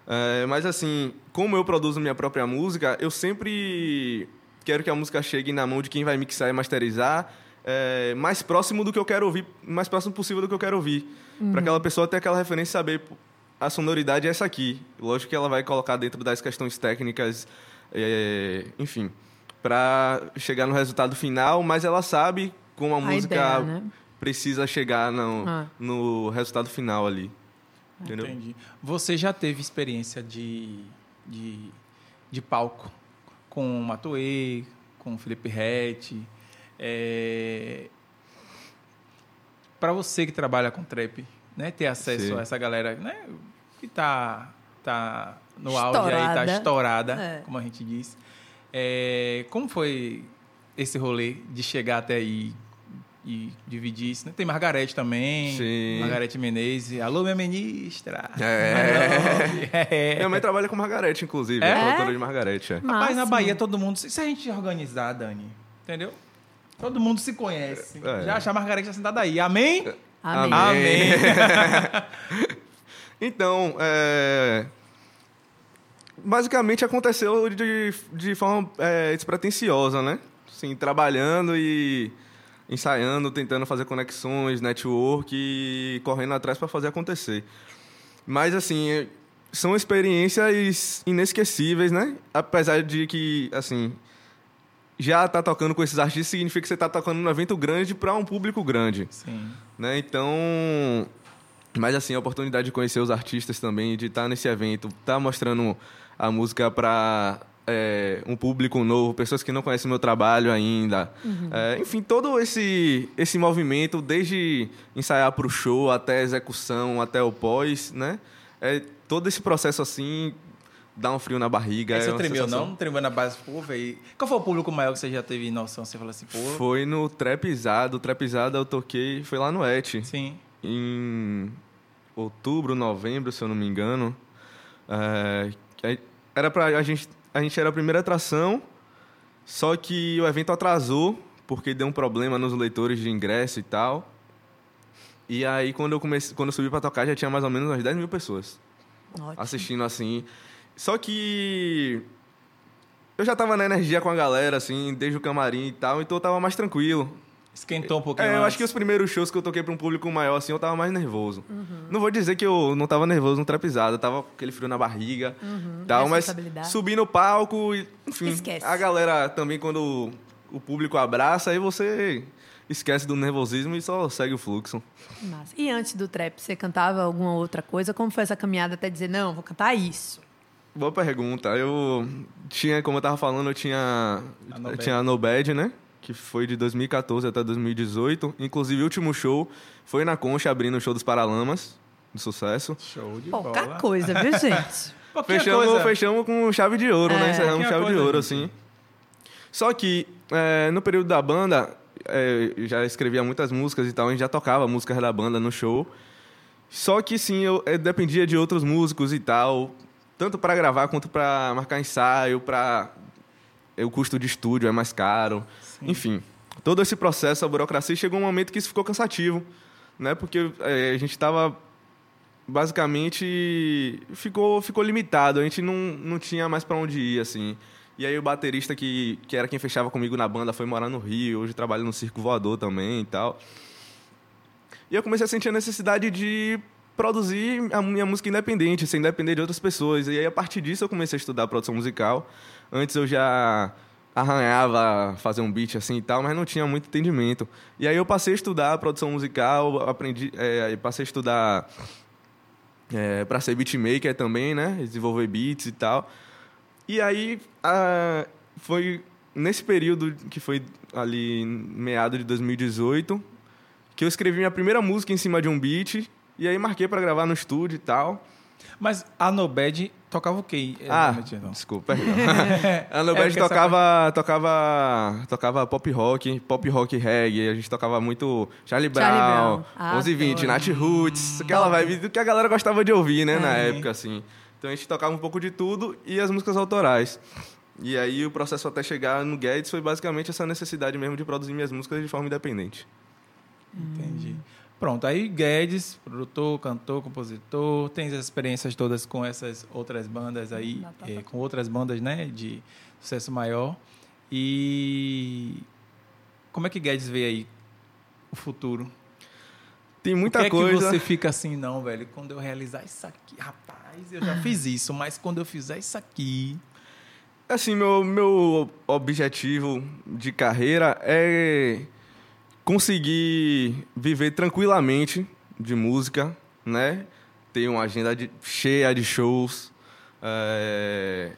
É, mas, assim, como eu produzo minha própria música, eu sempre quero que a música chegue na mão de quem vai mixar e masterizar é, mais próximo do que eu quero ouvir, mais próximo possível do que eu quero ouvir. Para aquela pessoa ter aquela referência e saber a sonoridade é essa aqui. Lógico que ela vai colocar dentro das questões técnicas, é, enfim, para chegar no resultado final, mas ela sabe como a, A música ideia, né? precisa chegar no, Ah. no resultado final ali. Entendeu? Entendi. Você já teve experiência de, de, de palco com o Matuê, com o Felipe Rett. é, para você que trabalha com trap, né, ter acesso Sim. a essa galera, né, que tá tá no auge aí, tá Estourada. estourada, É. como a gente diz. É, como foi esse rolê de chegar até aí e dividir isso? Né? Tem Margarete também, Sim. Margarete Menezes. Alô, minha ministra. É. É. (laughs) Minha mãe trabalha com Margarete, inclusive. É? É produtora de Margarete. É. Rapaz, na. Bahia todo mundo. Se a gente organizar, Dani, entendeu? Todo mundo se conhece. É. Já acha a Margarete tá sentada aí. Amém? Amém. Amém. (laughs) Então, é... basicamente aconteceu de, de forma é, despretensiosa, né? Assim, trabalhando e ensaiando, tentando fazer conexões, network e correndo atrás para fazer acontecer. Mas, assim, é- são experiências inesquecíveis, né? Apesar de que, assim, já tá tocando com esses artistas significa que você tá tocando num evento grande para um público grande Sim. né? Então, mas assim, a oportunidade de conhecer os artistas também, de estar nesse evento, estar mostrando a música para um público novo, pessoas que não conhecem o meu trabalho ainda. É, enfim, todo esse, esse movimento, desde ensaiar para o show até a execução, até o pós, né? É, todo esse processo assim dá um frio na barriga. Aí é você uma tremeu, sensação- não? Tremeu na base, pô, velho. Qual foi o público maior que você já teve noção? Você falou assim, pô. Foi no Trapizado. O Trapizado eu toquei, foi lá no Et. Sim. em outubro, novembro, se eu não me engano. É, era pra, a, gente, a gente era a primeira atração, só que o evento atrasou, porque deu um problema nos leitores de ingresso e tal. E aí, quando eu, comecei, quando eu subi pra tocar, já tinha mais ou menos umas 10 mil pessoas Ótimo. assistindo assim. Só que eu já tava na energia com a galera, assim, desde o camarim e tal, então eu tava mais tranquilo. Esquentou um pouquinho É, eu acho que os primeiros shows que eu toquei pra um público maior, assim, eu tava mais nervoso. Uhum. Não vou dizer que eu não tava nervoso no trapizado, eu tava com aquele frio na barriga tal, mas Uhum. subir no palco e, enfim, Esquece. a galera também, quando o público abraça, aí você esquece do nervosismo e só segue o fluxo. Massa. E antes do trap, você cantava alguma outra coisa? Como foi essa caminhada até dizer, não, vou cantar isso? Boa pergunta. Eu tinha, como eu tava falando, eu tinha A No tinha a No Bad, né? Que foi de 2014 até 2018. Inclusive, o último show foi na Concha, abrindo o show dos Paralamas, de sucesso. Show de Pouca bola. coisa, viu, (laughs) gente? Pouquinha Fechamos, coisa. fechamos com chave de ouro, É. né? Encerramos Pouquinha chave de ouro, assim. Só que, é, no período da banda, é, eu já escrevia muitas músicas e tal, a gente já tocava músicas da banda no show. Só que, sim, eu, eu dependia de outros músicos e tal, tanto para gravar quanto para marcar ensaio, para o custo de estúdio é mais caro. Enfim, todo esse processo, a burocracia, chegou um momento que isso ficou cansativo, né? Porque é, a gente estava basicamente ficou ficou limitado, a gente não, não tinha mais para onde ir assim. E aí o baterista que, que era quem fechava comigo na banda foi morar no Rio, hoje trabalha no Circo Voador também e tal. E eu comecei a sentir a necessidade de produzir a minha música independente, sem depender de outras pessoas. E aí, a partir disso, eu comecei a estudar produção musical. Antes eu já arranhava fazer um beat assim e tal, mas não tinha muito entendimento. E aí eu passei a estudar produção musical, aprendi, é, passei a estudar é, para ser beatmaker também, né? Desenvolver beats e tal. E aí ah, foi nesse período que foi ali meado de 2018 que eu escrevi minha primeira música em cima de um beat e aí marquei para gravar no estúdio e tal. Mas a Nobed tocava o quê? Ah, exatamente, então? desculpa, perdão. (laughs) (laughs) a Nobel É, porque essa tocava, tocava, tocava pop rock, pop rock reggae. A gente tocava muito Charlie Brown, Charlie Brown. Ah, 11 e 20, adoro. Nat Roots, aquela vibe do que a galera gostava de ouvir, né, na É. época, assim. Então a gente tocava um pouco de tudo e as músicas autorais. E aí o processo até chegar no Guedes foi basicamente essa necessidade mesmo de produzir minhas músicas de forma independente. Entendi. Pronto, aí Guedes, produtor, cantor, compositor, tem as experiências todas com essas outras bandas aí, Batata. eh, com outras bandas, né, de sucesso maior. E como é que Guedes vê aí o futuro? Tem o muita que é coisa. que você fica assim, não, velho, quando eu realizar isso aqui, rapaz, eu já (laughs) fiz isso, mas quando eu fizer isso aqui, Assim, meu, meu objetivo de carreira é conseguir viver tranquilamente de música, né? Ter uma agenda de- cheia de shows, é,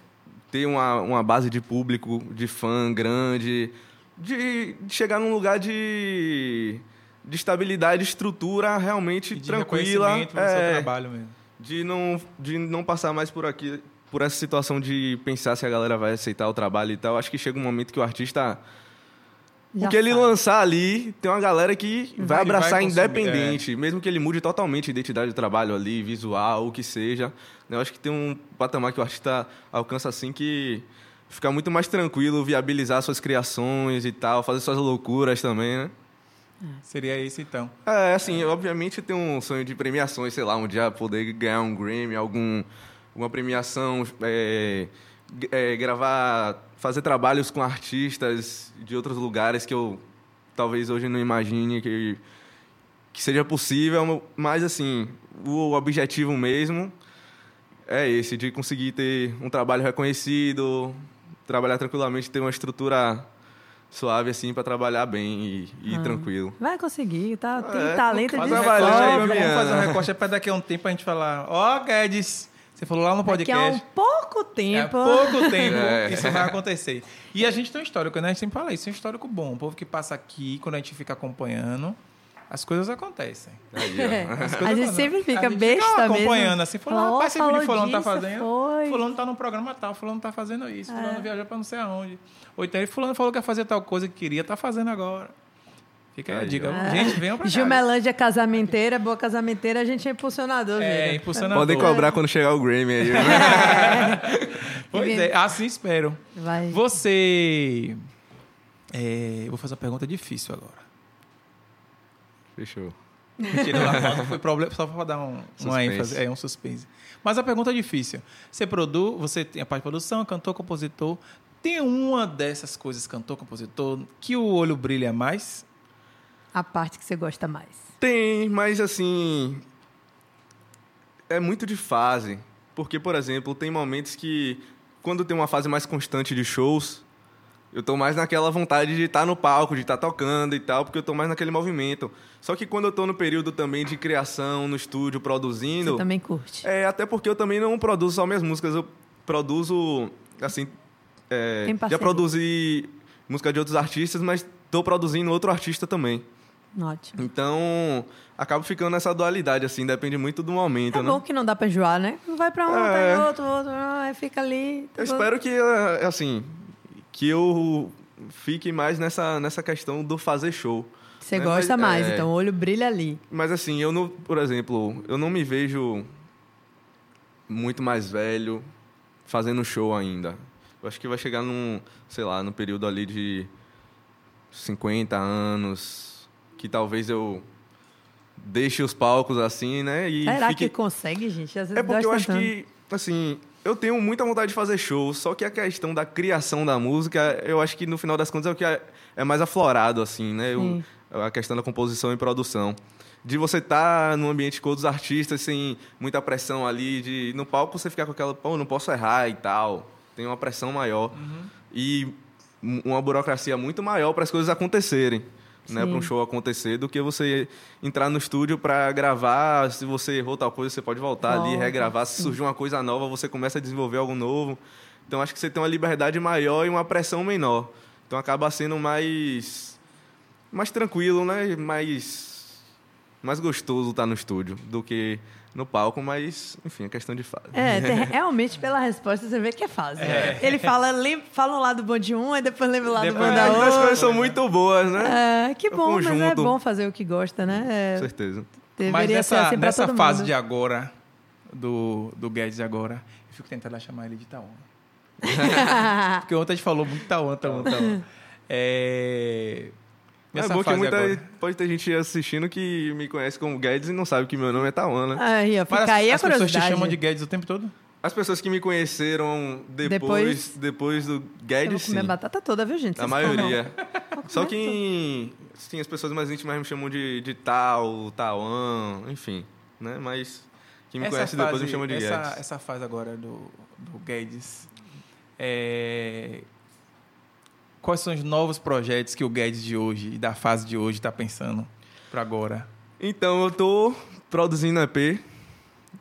ter uma, uma base de público, de fã grande, de, de chegar num lugar de, de estabilidade, estrutura realmente E de tranquila. é, trabalho mesmo. de não, de não passar mais por aqui, por essa situação de pensar se a galera vai aceitar o trabalho e tal. Acho que chega um momento que o artista. Já o que ele sabe. lançar ali, tem uma galera que vai Vai- abraçar vai independente, mesmo que ele mude totalmente a identidade do trabalho ali, visual, o que seja. Eu acho que tem um patamar que o artista alcança assim que fica muito mais tranquilo viabilizar suas criações e tal, fazer suas loucuras também, né? Seria esse então. É, assim, obviamente eu tenho um sonho de premiações, sei lá, um dia poder ganhar um Grammy, algum, alguma premiação, é, é, gravar, fazer trabalhos com artistas de outros lugares que eu talvez hoje não imagine que, que seja possível, mas assim, o objetivo mesmo é esse, de conseguir ter um trabalho reconhecido, trabalhar tranquilamente, ter uma estrutura suave assim para trabalhar bem e, e tranquilo. Vai conseguir, tá? Tem É, talento de Vamos fazer, um recorte é para daqui a um tempo a gente falar, ó, Guedes, você falou lá no Daqui a podcast. um pouco É tempo. pouco tempo (laughs) É. isso vai acontecer. E a gente tem um histórico, né? A gente sempre fala isso, é um histórico bom. O povo que passa aqui, quando a gente fica acompanhando, as coisas acontecem. Aí. É. As A coisas gente acontecem. sempre fica A gente besta fica mesmo. acompanhando assim, falando, Falou, rapaz, esse fulano tá fazendo. foi. Fulano tá no programa tal, fulano tá fazendo isso, fulano É. viajou pra não sei aonde. Ou então, fulano falou que ia fazer tal coisa que queria, tá fazendo agora. Fica aí a dica. Gente, venham pra cá. Gilmelândia casamenteira, boa casamenteira, a gente é impulsionador, É, impulsionador. Podem cobrar quando chegar o Grammy aí. né? (laughs) Pois é, assim espero. Vai. Você. É, vou fazer uma pergunta difícil agora. Fechou. Mentira, lá fora foi problema, só para dar um, uma Suspense. ênfase, é um suspense. Mas a pergunta é difícil. Você produz, você tem a parte de produção, cantor, compositor. Tem uma dessas coisas, cantor, compositor, que o olho brilha mais? A parte que você gosta mais. Tem, mas assim. É muito de fase. Porque, por exemplo, tem momentos que, quando tem uma fase mais constante de shows, eu tô mais naquela vontade de estar no palco, de estar tocando e tal, porque eu tô mais naquele movimento. Só que quando eu tô no período também de criação, no estúdio, produzindo. Você também curte. É, até porque eu também não produzo só minhas músicas, eu produzo, assim, é, já produzi música de outros artistas, mas estou produzindo outro artista também. Ótimo. Então, acabo ficando nessa dualidade, assim, depende muito do momento, É né? bom que não dá pra enjoar, né? Vai pra um, É. tá em outro, outro, aí fica ali. tá Eu espero que, é, assim, que eu fique mais nessa, nessa questão do fazer show. Você né? gosta Mas, mais, é, então o olho brilha ali. Mas assim, eu não, por exemplo, eu não me vejo muito mais velho fazendo show ainda. Eu acho que vai chegar num, sei lá, no período ali de 50 anos, que talvez eu deixe os palcos assim, né? E Será fique... que consegue, gente? Às vezes É porque eu gosta acho tanto. que, assim, eu tenho muita vontade de fazer show, só que a questão da criação da música, eu acho que no final das contas é o que é, é mais aflorado, assim, né? Eu- a questão da composição e produção. De você estar num ambiente com outros artistas, sem muita pressão ali, de no palco você ficar com aquela, pô, não posso errar e tal. Tem uma pressão maior. E um- uma burocracia muito maior para as coisas acontecerem. Né, para um show acontecer, do que você entrar no estúdio para gravar. Se você errou tal coisa, você pode voltar ali, regravar. Se surgir uma coisa nova, você começa a desenvolver algo novo. Então acho que você tem uma liberdade maior e uma pressão menor. Então acaba sendo mais mais tranquilo, né? Mais mais gostoso estar no estúdio do que no palco, mas enfim, é questão de fase. É, (laughs) realmente pela resposta você vê que é fácil. Ele fala, fala o lado bom de um, e depois lembra o lado Depois- bom É, da as outra. coisas são muito boas, né? É, que bom, mas é bom fazer o que gosta, né? É, Com certeza. deveria Mas ser nessa, assim nessa fase mundo. de agora, do, do Guedes de agora, eu fico tentando chamar ele de Itaúna. (laughs) Porque ontem a gente falou muito Itaúna, Itaúna, Itaúna. (laughs) É... É bom que muita, agora. pode ter gente assistindo que me conhece como Guedes e não sabe que meu nome é Tawana. né? Aí, ó, Mas fica aí a as, as pessoas te curiosidade. chamam de Guedes o tempo todo? As pessoas que me conheceram depois, Depois- depois do Eu vou Guedes, sim. comer batata toda, viu, gente? A Vocês comam. maioria. Só que sim, as pessoas mais íntimas me chamam de, de Tal, Tauan, enfim. Né? Mas quem me Essa conhece depois fase- me chama de essa, Guedes. Essa fase agora do, do Guedes, é... quais são os novos projetos que o Guedes de hoje e da fase de hoje está pensando para agora? Então, eu tô produzindo EP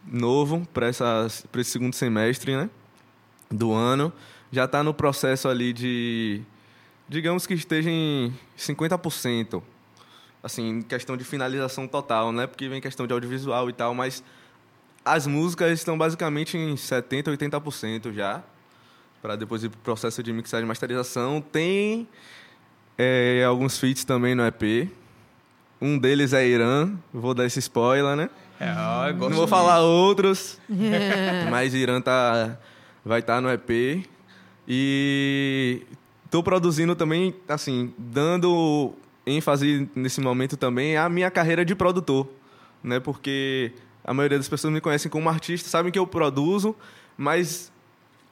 novo para esse segundo semestre, né? Do ano. Já tá no processo ali de. Digamos que esteja em 50%. assim, questão de finalização total, né? Porque vem questão de audiovisual e tal, mas as músicas estão basicamente em 70, 80% já, para depois ir pro processo de mixagem e masterização. Tem é, alguns feats também no EP. Um deles é Irã, vou dar esse spoiler, né? É, ó, eu gosto Não vou disso. falar outros, (laughs) mas Irã tá, vai estar no EP. E tô produzindo também, assim, dando ênfase nesse momento também à minha carreira de produtor, né? Porque a maioria das pessoas me conhecem como artista, sabem que eu produzo, mas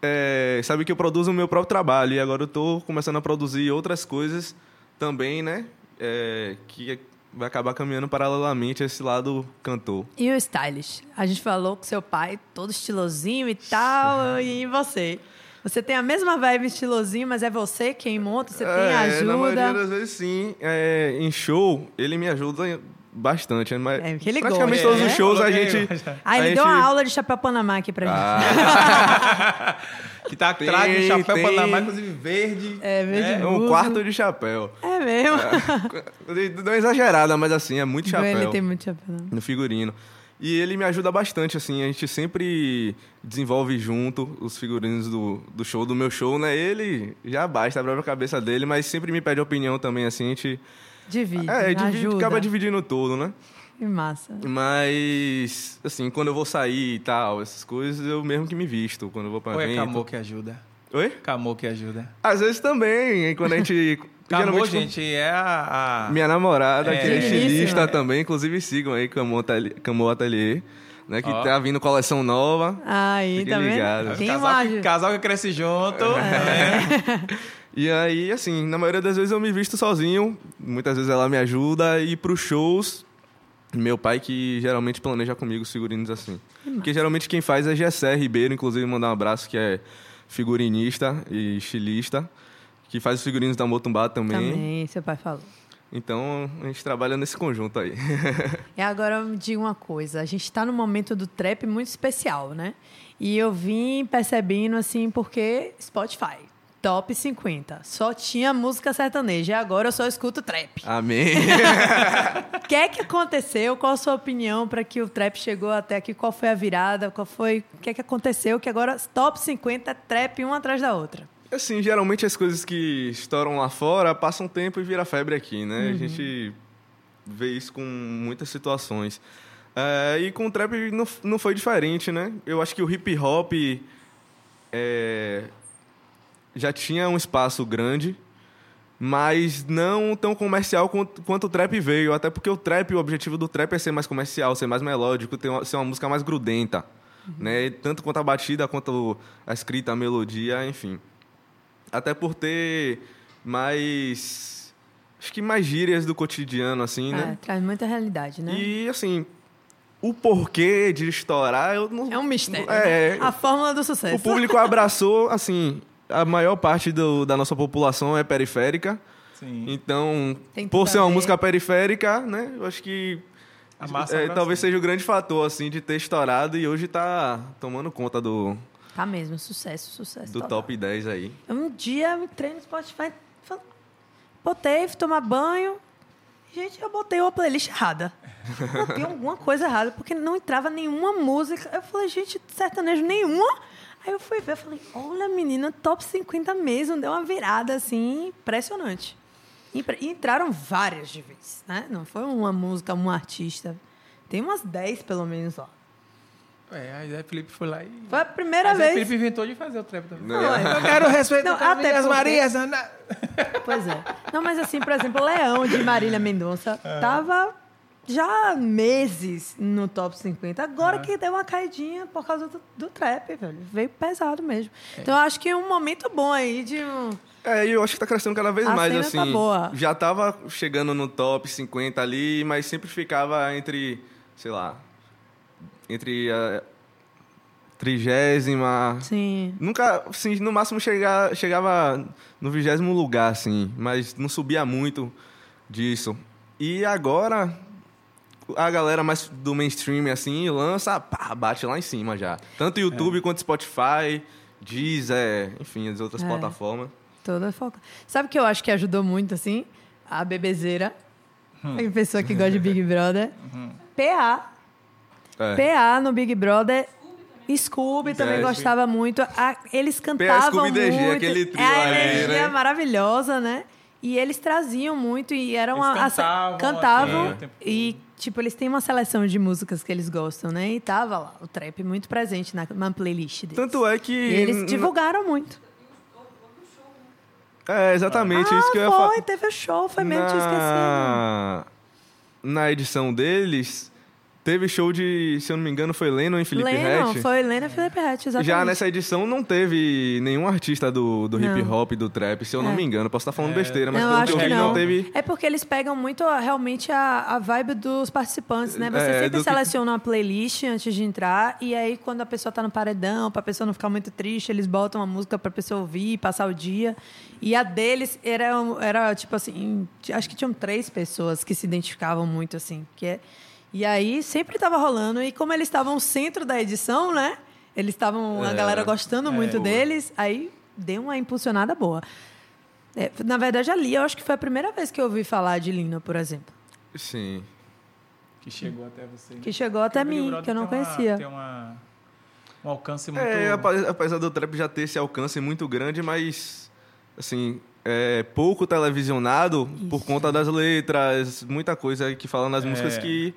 é, sabem que eu produzo o meu próprio trabalho. E agora eu tô começando a produzir outras coisas também, né? É, que vai acabar caminhando paralelamente a esse lado cantor. E o stylish? A gente falou com seu pai, todo estilosinho e tal, e você? Você tem a mesma vibe estilosinho, mas é você quem monta, você tem É, Na maioria ajuda. das vezes, sim. É, em show, ele me ajuda bastante. né? Mas É, ele praticamente gosta, todos né? os shows a gente... Ah, ele a deu gente- uma aula de chapéu Panamá aqui pra gente. Ah, (laughs) Que tá Tem, atrás do chapéu tem. Panamá, inclusive verde. É, verde um uso. quarto de chapéu. É mesmo? Eu dei dei uma exagerada, mas assim, é muito chapéu. Ele tem muito chapéu. né? no figurino. E ele me ajuda bastante, assim, a gente sempre desenvolve junto os figurinos do, do show, do meu show, né? Ele já basta a própria cabeça dele, mas sempre me pede opinião também, assim, a gente... Divide, É, divide, ajuda. acaba dividindo tudo, né? Que massa. Mas, assim, quando eu vou sair e tal, essas coisas, eu mesmo que me visto quando eu vou pra Ou é evento. Camô que ajuda? Oi? Camô que ajuda. Às vezes também, quando a gente... (laughs) Camô, gente, é a... a- Minha namorada, É. que é estilista também, inclusive sigam aí Camô Atelier, Camô Atelier né? Que Ó. tá vindo coleção nova. Aí, Fiquem tá vendo? ligados. Tem casal, ajuda. casal que cresce junto. É. né? (laughs) (laughs) E aí, assim, na maioria das vezes eu me visto sozinho, muitas vezes ela me ajuda, e pros shows, meu pai que geralmente planeja comigo os figurinos assim. Porque geralmente quem faz é Gessé Ribeiro, inclusive mandar um abraço, que é figurinista e estilista, que faz os figurinos da Motumbá também. Também, seu pai falou. Então, a gente trabalha nesse conjunto aí. (laughs) E agora me diga uma coisa, a gente está num momento do trap muito especial, né? E eu vim percebendo assim, porque Spotify, top 50, só tinha música sertaneja, e agora eu só escuto trap. Amém. (laughs) O que é que aconteceu? Qual a sua opinião para que o trap chegou até aqui? Qual foi a virada? Qual foi? O que é que aconteceu? Que agora top 50 é trap uma atrás da outra. Assim, geralmente as coisas que estouram lá fora passam um tempo e vira febre aqui, né? A gente vê isso com muitas situações. É, e com o trap não, não foi diferente, né? Eu acho que o hip hop é, já tinha um espaço grande, mas não tão comercial quanto, quanto o trap veio. Até porque o trap, o objetivo do trap é ser mais comercial, ser mais melódico, ter uma, ser uma música mais grudenta. Né? Tanto quanto a batida, quanto a escrita, a melodia, enfim. Até por ter mais. Acho que mais gírias do cotidiano, assim, É, né? traz muita realidade, né? E, assim, o porquê de estourar, eu não. É um mistério. É, né? A fórmula do sucesso. o público abraçou, assim, a maior parte do- da nossa população é periférica. Sim. Então, por ser uma música periférica, né? Eu acho que A massa é, talvez seja o grande fator, assim, de ter estourado e hoje tá tomando conta do, Tá mesmo, sucesso, sucesso. do total. top 10 aí. Um dia eu entrei no Spotify, botei, fui tomar banho. Gente, eu botei uma playlist errada. (laughs) Botei alguma coisa errada, porque não entrava nenhuma música. Eu falei, gente, sertanejo nenhuma. Aí eu fui ver, eu falei, olha, menina, top 50 mesmo. Deu uma virada, assim, impressionante. E entraram várias de vez, né? Não foi uma música, um artista. Tem umas 10, pelo menos, lá. É, aí Zé Felipe foi lá e... Foi a primeira Aí Zé vez. Felipe inventou de fazer o trap também. Não. Eu quero respeitar Não, as até minhas porque- Marias. Ana. Pois é. Não, mas assim, por exemplo, Leão de Marília Mendonça É. tava já há meses no top 50. É. Agora que deu uma caidinha por causa do, do trap, velho. Veio pesado mesmo. É. Então eu acho que é um momento bom aí de. um- É, e eu acho que tá crescendo cada vez A mais, cena assim. tá boa. Já tava chegando no top 50 ali, mas sempre ficava entre, sei lá, entre a trigésima... Sim. Nunca, assim, no máximo chega, chegava no vigésimo lugar, assim, mas não subia muito disso. E agora, a galera mais do mainstream, assim, lança, pá, bate lá em cima já. Tanto YouTube quanto Spotify, Deezer, enfim, as outras É. plataformas. Toda foca. Sabe o que eu acho que ajudou muito, assim? A bebezeira. Tem pessoa que gosta de Big (laughs) Brother. PA. É. PA no Big Brother. Scooby também É, gostava muito. A- eles cantavam Scooby DG, muito. aquele trio é a energia né? maravilhosa, né? E eles traziam muito e eram Eles a- a- cantavam, cantavam tempo e tipo eles têm uma seleção de músicas que eles gostam, né? E tava lá o trap muito presente na, na playlist deles. Tanto é que. E eles divulgaram muito. É, exatamente ah, isso que eu ia falar. foi, teve o show, foi mesmo, tinha esquecido. na... na edição deles, teve show de, se eu não me engano, foi Lennon e Felipe Lennon, Rett. foi Lennon e Felipe Rett, exatamente. Já nessa edição não teve nenhum artista do, do hip hop, do trap, se eu não É. me engano. Posso estar falando besteira, mas não, pelo acho que eu vi, não. não teve. É porque eles pegam muito realmente a, a vibe dos participantes, né? Você É, sempre do que- seleciona uma playlist antes de entrar e aí quando a pessoa tá no paredão, pra pessoa não ficar muito triste, eles botam uma música pra pessoa ouvir, passar o dia. E a deles era, era tipo assim, acho que tinham três pessoas que se identificavam muito assim, que é e aí sempre tava rolando e como eles estavam no centro da edição, né? Eles estavam a É. galera gostando muito deles, aí deu uma impulsionada boa. É, na verdade, ali eu acho que foi a primeira vez que eu ouvi falar de Lino, por exemplo. Sim. Que chegou até você. Que chegou até mim, que eu não tem uma- conhecia. Tem uma, um alcance muito... É, apesar do trap já ter esse alcance muito grande, mas assim, é pouco televisionado por conta das letras, muita coisa que fala nas músicas É. que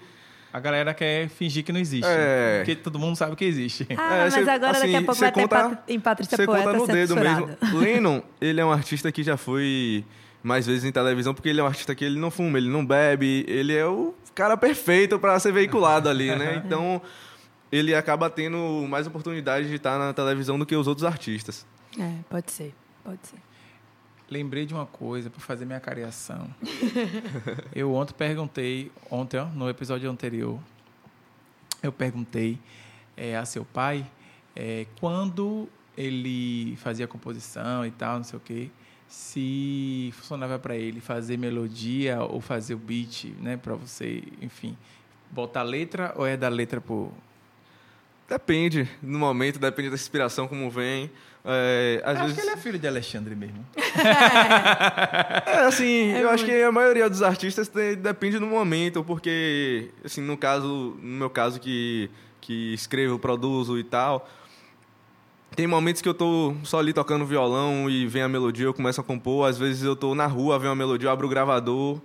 A galera quer fingir que não existe. É. Porque todo mundo sabe que existe. Ah, É, mas cê- agora daqui a assim, pouco vai ter conta- Pat- em Patrícia Você Poeta conta no dedo mesmo. Lennon, ele é um artista que já foi mais vezes em televisão, porque ele é um artista que ele não fuma, ele não bebe, ele é o cara perfeito para ser veiculado ali, né? (laughs) Então, ele acaba tendo mais oportunidade de estar na televisão do que os outros artistas. É, pode ser, pode ser. Lembrei de uma coisa para fazer minha cariação. (laughs) eu ontem perguntei, ontem, ó, no episódio anterior, eu perguntei eh, a seu pai eh, quando ele fazia composição e tal, não sei o quê, se funcionava para ele fazer melodia ou fazer o beat, né, para você, enfim, botar letra ou é da letra pro Depende, no momento, depende da inspiração, como vem. É, às Acho vezes, que ele é filho de Alexandre mesmo. (laughs) É, assim, É eu acho muito. que a maioria dos artistas tem- depende do momento, porque, assim, no caso, no meu caso que, que escrevo, produzo e tal, tem momentos que eu tô só ali tocando violão e vem a melodia, eu começo a compor, às vezes eu tô na rua, vem uma melodia, eu abro o gravador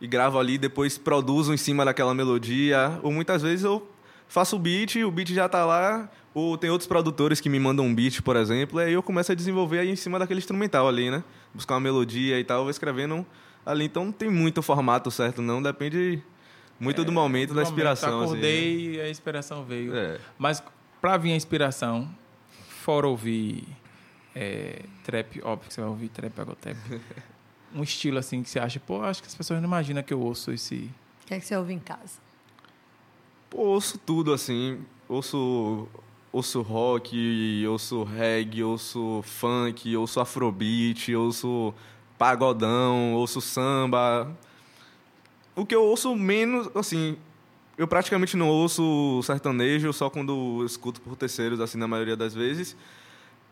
e gravo ali, depois produzo em cima daquela melodia, ou muitas vezes eu faço o beat, o beat já tá lá, ou tem outros produtores que me mandam um beat, por exemplo, e aí eu começo a desenvolver aí em cima daquele instrumental ali, né? Buscar uma melodia e tal, eu vou escrevendo ali. Então não tem muito formato certo, não. Depende muito do momento, da momento, inspiração. Acordei assim, e a inspiração veio. né? É. Mas pra vir a inspiração, fora ouvir é, trap, óbvio que você vai ouvir trap, agotep, (laughs) um estilo assim que você acha, pô, acho que as pessoas não imaginam que eu ouço esse... O que é que você ouve em casa? Pô, ouço tudo, assim. Ouço, ouço rock, ouço reggae, ouço funk, ouço afrobeat, ouço pagodão, ouço samba. O que eu ouço menos, assim, eu praticamente não ouço sertanejo, só quando escuto por terceiros, assim, na maioria das vezes.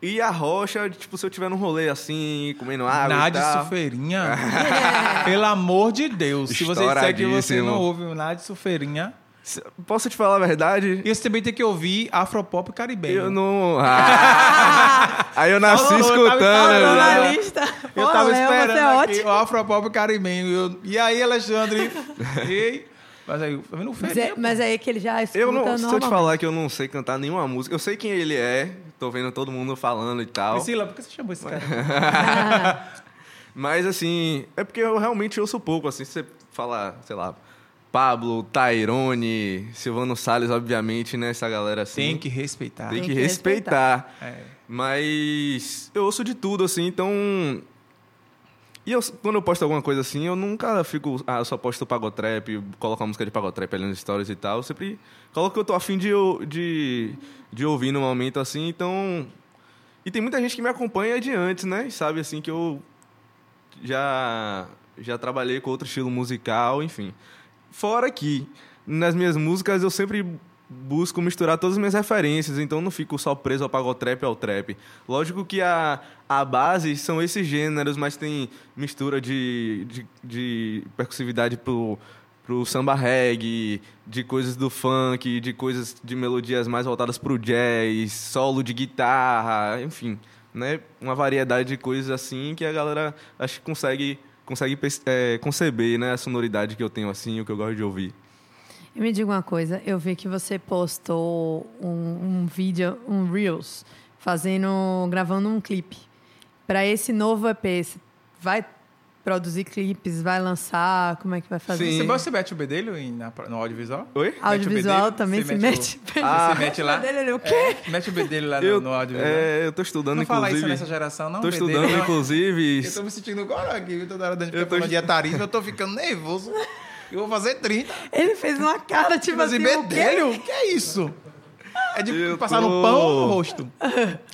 E a rocha, tipo, se eu tiver num rolê assim, comendo água e tal. Sufeirinha. (laughs) Pelo amor de Deus. Se você disser que você não ouve o Nádia Sufeirinha... Posso te falar a verdade? E você também tem que ouvir Afropop caribenho. Eu não. (laughs) Ah! Aí eu nasci Falou, eu tava escutando. né? lista. Eu tava Léo, esperando é aqui ótimo. o Afropop caribenho. Eu- e aí, Alexandre? (laughs) Ei, mas aí, tá vendo o Mas, é, mas aí que ele já escuta Eu não, se eu te falar que eu não sei cantar nenhuma música, eu sei quem ele é, tô vendo todo mundo falando e tal. Priscila, por que você chamou esse cara? (laughs) Mas assim, é porque eu realmente ouço pouco, assim, se você falar, sei lá, Pablo, Tairone, Silvano Salles, obviamente, né? Essa galera assim. Tem que respeitar. Tem Tem que que respeitar. É. Mas eu ouço de tudo, assim, então. E eu, quando eu posto alguma coisa assim, eu nunca fico. Ah, eu só posto pagotrap, coloco uma música de pagotrap ali nos stories e tal. Eu sempre coloco que eu tô afim de, de, de ouvir no momento assim, então. E tem muita gente que me acompanha de antes, né? E sabe assim que eu já, já trabalhei com outro estilo musical, enfim. Fora que nas minhas músicas eu sempre busco misturar todas as minhas referências, então não fico só preso ao pagotrap ao trap. Lógico que a, a base são esses gêneros, mas tem mistura de, de, de percussividade pro, pro samba reggae, de coisas do funk, de coisas de melodias mais voltadas pro jazz, solo de guitarra, enfim, né? Uma variedade de coisas assim que a galera acho que consegue consegue é, conceber, né, a sonoridade que eu tenho assim, o que eu gosto de ouvir. Me diga uma coisa, eu vi que você postou um, um vídeo, um Reels, fazendo, gravando um clipe. Para esse novo EP, vai produzir clipes, vai lançar, como é que vai fazer? Sim. Você, você mete o bedelho no audiovisual? Oi? Audiovisual também se mete. mete o, (laughs) ah, você mete lá? Bedelho, o quê? É, mete o bedelho lá no, eu, no audiovisual. É, eu tô estudando, não inclusive. Não fala isso nessa geração, não? Tô estudando, não. inclusive. Eu tô me sentindo agora aqui, toda hora da gente eu tô... de etarismo, eu tô ficando nervoso. Eu vou fazer 30. Ele fez uma cara, tipo, tipo assim, bedelho? O que é isso? É de eu passar tô... no pão ou no rosto?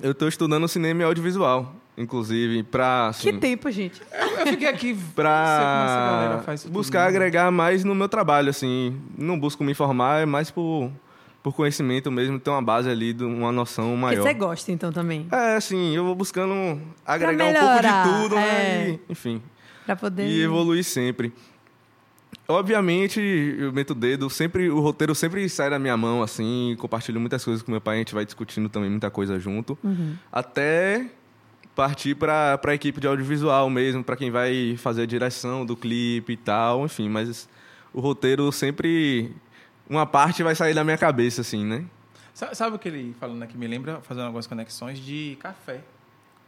Eu tô estudando cinema e audiovisual. Inclusive, pra. Assim, que tempo, gente? Eu fiquei aqui pra buscar tudo. agregar mais no meu trabalho, assim. Não busco me informar, é mais por, por conhecimento mesmo, ter uma base ali, uma noção maior. Porque você gosta, então, também? É, assim, eu vou buscando agregar um pouco de tudo, né? é. né? E, enfim. Pra poder. E evoluir sempre. Obviamente, eu meto o dedo, sempre, o roteiro sempre sai da minha mão, assim, compartilho muitas coisas com meu pai, a gente vai discutindo também muita coisa junto. Uhum. Até partir para a equipe de audiovisual mesmo, para quem vai fazer a direção do clipe e tal, enfim, mas o roteiro sempre uma parte vai sair da minha cabeça assim, né? Sabe o que ele falando aqui me lembra fazendo algumas conexões de café.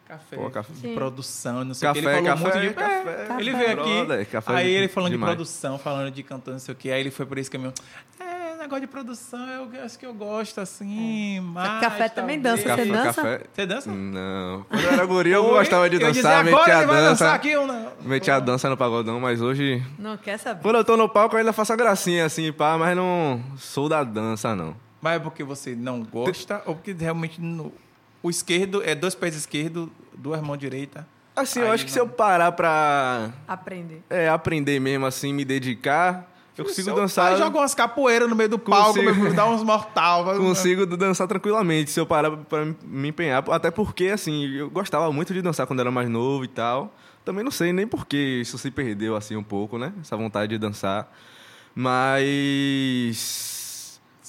Café, Pô, café. de produção, não sei café, o que. Ele falou café, muito de. Café, ele veio aqui, Brother, aí ele falando demais. de produção, falando de cantando, não sei o que. Aí ele foi por esse caminho. É, negócio de produção, eu acho que eu gosto assim. É. Mas, café também dança, café, você dança? Café... Você dança? Não. Quando eu era guri, eu gostava de dançar, metia a dança. Aqui, não... Metia a dança no pagodão, mas hoje. Não quer saber. Quando eu tô no palco, eu ainda faço a gracinha assim, pá, mas não sou da dança, não. Mas é porque você não gosta ou porque realmente. No o esquerdo é dois pés esquerdos, duas mãos direita. Assim, eu acho que não... se eu parar pra. Aprender. É, aprender mesmo, assim, me dedicar. Eu consigo dançar. Aí joga umas capoeiras no meio do palco, consigo... dá uns mortal. consigo dançar tranquilamente se eu parar pra me empenhar. Até porque, assim, eu gostava muito de dançar quando era mais novo e tal. Também não sei nem por que isso se perdeu, assim, um pouco, né? Essa vontade de dançar. Mas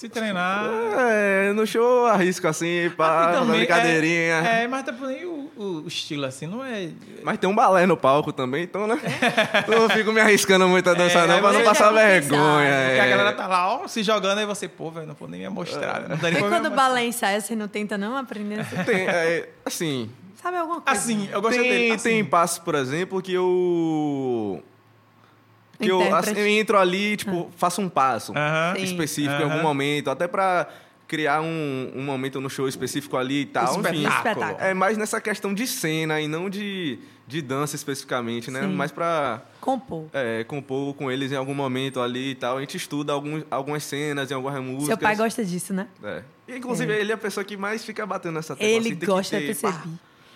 se treinar. É, no show arrisco assim, pá, ah, brincadeirinha. É, é, mas também o, o, estilo assim não é. Mas tem um balé no palco também, então, né? (laughs) eu não fico me arriscando muito a dançar, é, não, pra não passar vergonha. É. Porque a galera tá lá, ó, se jogando, aí você, pô, velho, não vou nem me mostrar. Não e quando o balé ensaia, você não tenta não aprender? Tem, é, assim. Sabe alguma coisa? Assim, eu gosto tem, dele. Assim. Tem passos, por exemplo, que eu que eu, assim, eu, entro ali, tipo, ah. faço um passo específico em algum momento, até para criar um, um momento no show específico ali e tal. Enfim, espetáculo. É mais nessa questão de cena e não de, de dança especificamente, né? Sim. Mais pra... Compor. É, compor com eles em algum momento ali e tal. A gente estuda alguns, algumas cenas em algumas músicas. Seu pai gosta disso, né? É. E, inclusive, é. ele é a pessoa que mais fica batendo nessa tecla. Ele assim, gosta, de perceber.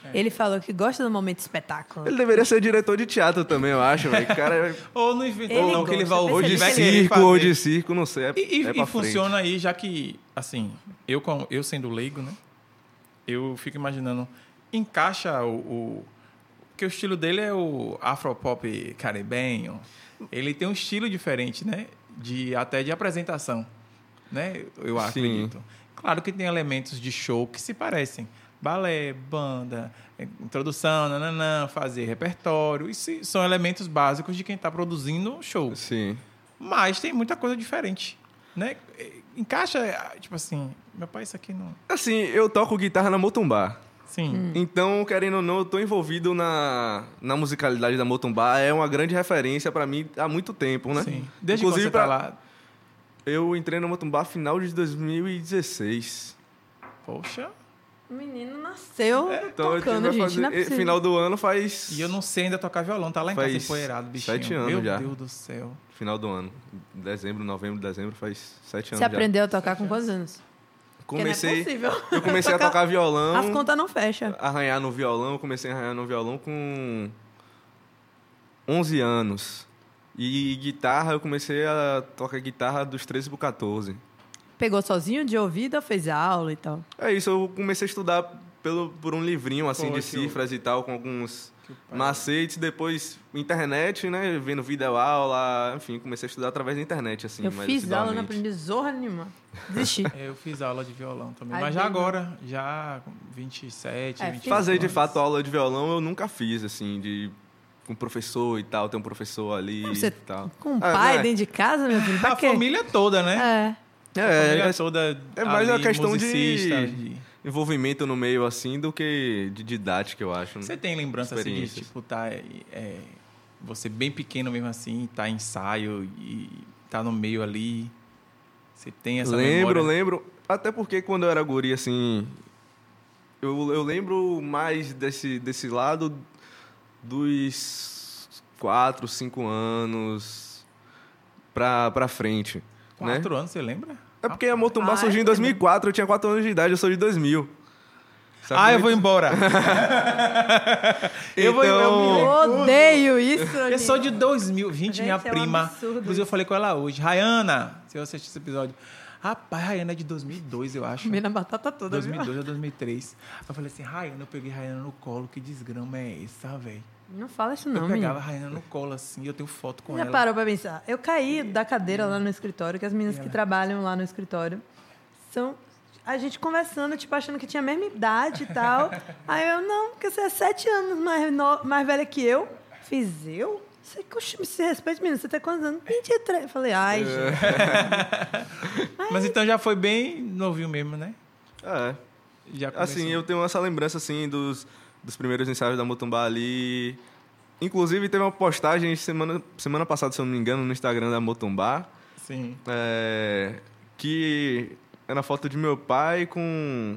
É. Ele falou que gosta do momento espetáculo. Ele deveria ser diretor de teatro também, eu acho, velho. Cara... (laughs) É- ou no ele ou não, que ele vai ou de circo, ou de circo, não sei. É, e, e, é e funciona aí, já que, assim, eu, eu sendo leigo, né? Eu fico imaginando, encaixa o, o porque o estilo dele é o afropop caribenho. Ele tem um estilo diferente, né? De, até de apresentação, né? Eu acredito. Sim. Claro que tem elementos de show que se parecem balé, banda, introdução, nananã, fazer repertório. Isso são elementos básicos de quem está produzindo show. Sim. Mas tem muita coisa diferente. Né? Encaixa, tipo assim, meu pai, isso aqui não. Assim, eu toco guitarra na Motumbá. Sim. Hum. Então, querendo ou não, eu tô envolvido na, na musicalidade da Motumbá. É uma grande referência para mim há muito tempo, né? Sim. Desde Inclusive, que você tá pra... lá. Eu entrei na Motumbá final de 2016. Poxa. O menino nasceu é, então tocando, gente. Fazer, não é final do ano faz. E eu não sei ainda tocar violão, tá lá em faz casa empoeirado, bichinho. Sete anos Meu já. Meu Deus do céu. Final do ano. Dezembro, novembro, dezembro, faz sete anos. Você aprendeu já. a tocar com quantos anos? Comecei. é possível. Eu comecei a tocar violão. As contas não fecham. Arranhar no violão, comecei a arranhar no violão com 11 anos. E guitarra, eu comecei a tocar guitarra dos 13 para 14. Pegou sozinho de ouvido ou fez aula e tal? É isso, eu comecei a estudar pelo, por um livrinho, assim, Foi de que eu- cifras e tal, com alguns o macetes. Depois, internet, né? Vendo videoaula, enfim, comecei a estudar através da internet, assim. eu fiz aula, não aprendi zorra nenhuma. Desisti. (laughs) É, Eu fiz aula de violão também. Ai, mas já bem, agora, já com 27, É, 28 Fazer, de fato, aula de violão eu nunca fiz, assim, de... Com professor e tal, tem um professor ali Você e tal. com um Ah, pai né? dentro de casa, meu filho, (laughs) pra A quê? família toda, né? É. A É, é toda é mais uma ali, questão de- de... envolvimento no meio, assim, do que de didática, eu acho. né? Você tem lembrança assim, de, tipo, tá... É, você bem pequeno mesmo assim, tá em ensaio e tá no meio ali. Você tem essa lembro, memória? lembro. Até porque quando eu era guri, assim. Eu, eu lembro mais desse, desse lado dos quatro, cinco anos pra, pra frente. Né? Quatro anos, você lembra? É porque a Motumbá Ah, surgiu em eu 2004, eu tinha quatro anos de idade, eu sou de 2000. Sabe Ah, eu vou embora. (laughs) eu vou eu me Então- Odeio isso. Eu sou de 2000. Gente, Gente, minha é um prima. absurdo Inclusive, eu falei com ela hoje. Rayana, se eu assistir esse episódio. Rapaz, Rayana é de 2002, eu acho. Comendo a batata toda, viu? 2002 ou 2003. Eu falei assim, Rayana, eu peguei Rayana no colo. Que desgrama é essa, velho? Não fala isso Eu não, pegava menino. a Rayana no colo assim, eu tenho foto com Já ela. parou pra pensar? Eu caí da cadeira lá no escritório, que as meninas que trabalham lá no escritório são. A gente conversando, tipo, achando que tinha a mesma idade e tal. (laughs) Aí eu, não, porque você é sete anos mais, no- mais velha que eu. Fiz eu? Você coxa- se respeite, menino, você tem quantos anos? 23. Eu falei, ai, É. gente. (laughs) Mas então já foi bem novinho mesmo, né? É. Já Assim, eu tenho essa lembrança, assim, dos, dos primeiros ensaios da Motumbá ali. Inclusive, teve uma postagem semana, semana passada, se eu não me engano, no Instagram da Motumbá, Sim. é, que era a foto de meu pai com...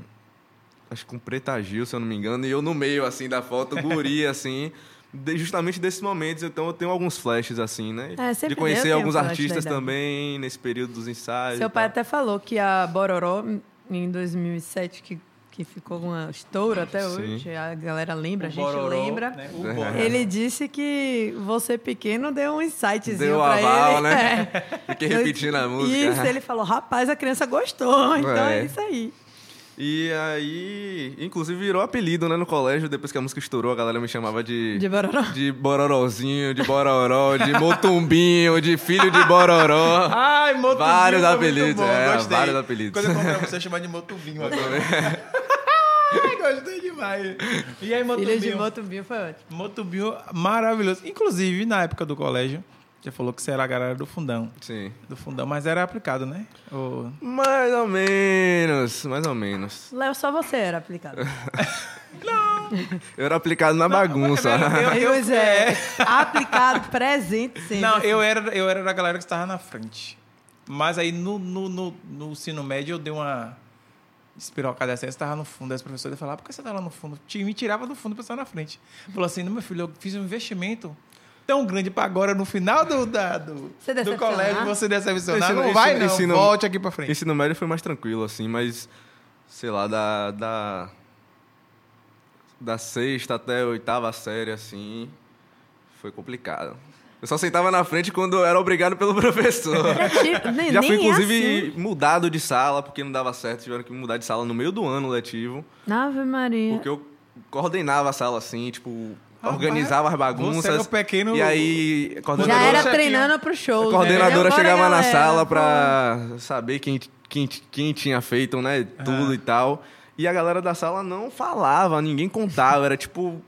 Acho que com Preta Gil, se eu não me engano, e eu no meio, assim, da foto, (laughs) guri, assim... de- justamente desses momentos, então eu tenho alguns flashes, assim, né? É, de conhecer alguns artistas também, nesse período dos ensaios. Seu pai tal. até falou que a Bororó, em 2007, que, que ficou uma estouro até Sim. hoje, a galera lembra, a O gente Bororó, lembra. né? É. Ele disse que você pequeno deu um insightzinho Deu pra aval, ele. né? É. (laughs) Fiquei repetindo a música. Isso, ele falou, rapaz, a criança gostou. Então é, É. isso aí. E aí, inclusive virou apelido, né, no colégio, depois que a música estourou, a galera me chamava de De Bororó. de bororozinho, de bororó, de motumbinho, de filho de bororó. Ai, Motumbinho. Vários apelidos, é, vários apelidos. Quando eu comprei (laughs) você chamar de Motumbinho (laughs) agora. E aí, Filho de Motumbinho? Motumbinho foi ótimo. Motumbinho maravilhoso. Inclusive, na época do colégio, você falou que você era a galera do fundão. Sim. Do fundão, mas era aplicado, né? O... Mais ou menos, mais ou menos. Léo, só você era aplicado. (laughs) Eu era aplicado na bagunça. Eu- eu- Pois é. Aplicado, presente sempre. Não, eu era, eu era da galera que estava na frente. Mas aí no, no, no, no ensino médio eu dei uma espirocada assim, eu estava no fundo. Aí as professoras falavam, por que você está lá no fundo? Me tirava do fundo para estar na frente. Falou assim, não, meu filho, eu fiz um investimento tão grande para agora, no final do, da, do, Você do colégio, você decepcionar. Ensino- não vai ensino- não, ensino- volte aqui para frente. Ensino médio foi mais tranquilo, assim, mas, sei lá, da, da, da sexta até a oitava série, assim, foi complicado. Eu só sentava na frente quando eu era obrigado pelo (laughs) professor. É tipo- nem, Já nem fui, é inclusive, assim. mudado de sala, porque não dava certo, tiveram que mudar de sala no meio do ano letivo, Ave Maria. porque eu coordenava a sala, assim, tipo, organizava as Você era bagunças. o pequeno... E aí, a Já coordenadora, era treinando pro show. a coordenadora né? chegava na sala pô. pra saber quem, quem, quem tinha feito, né, tudo e tal. E a galera da sala não falava, ninguém contava, era tipo...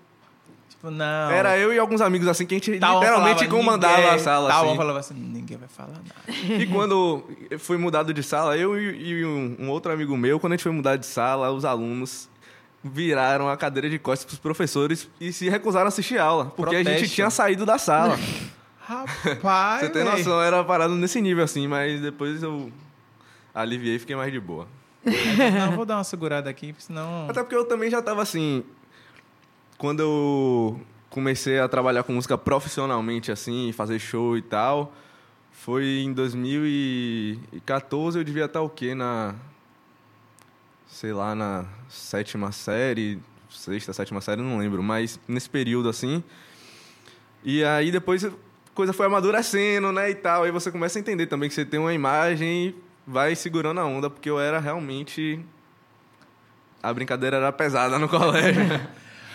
Tipo, não. Era eu e alguns amigos, assim, que a gente um literalmente falava, comandava ninguém- a sala, um assim. falava assim, ninguém vai falar nada. E quando eu fui mudado de sala, eu e, e um, um outro amigo meu, quando a gente foi mudar de sala, os alunos viraram a cadeira de costas pros professores e se recusaram a assistir aula, porque a gente Protesto. tinha saído da sala. (laughs) Rapaz, Você tem noção, era parado nesse nível, assim, mas depois eu aliviei e fiquei mais de boa. Não, vou dar uma segurada aqui, senão... Até porque eu também já tava assim. Quando eu comecei a trabalhar com música profissionalmente, assim, fazer show e tal, foi em 2014, eu devia estar o quê? Na. Sei lá, na sétima série, sexta, sétima série, não lembro, mas nesse período assim. E aí depois a coisa foi amadurecendo, né, e tal. Aí você começa a entender também que você tem uma imagem vai segurando a onda, porque eu era realmente. A brincadeira era pesada no (laughs) colégio.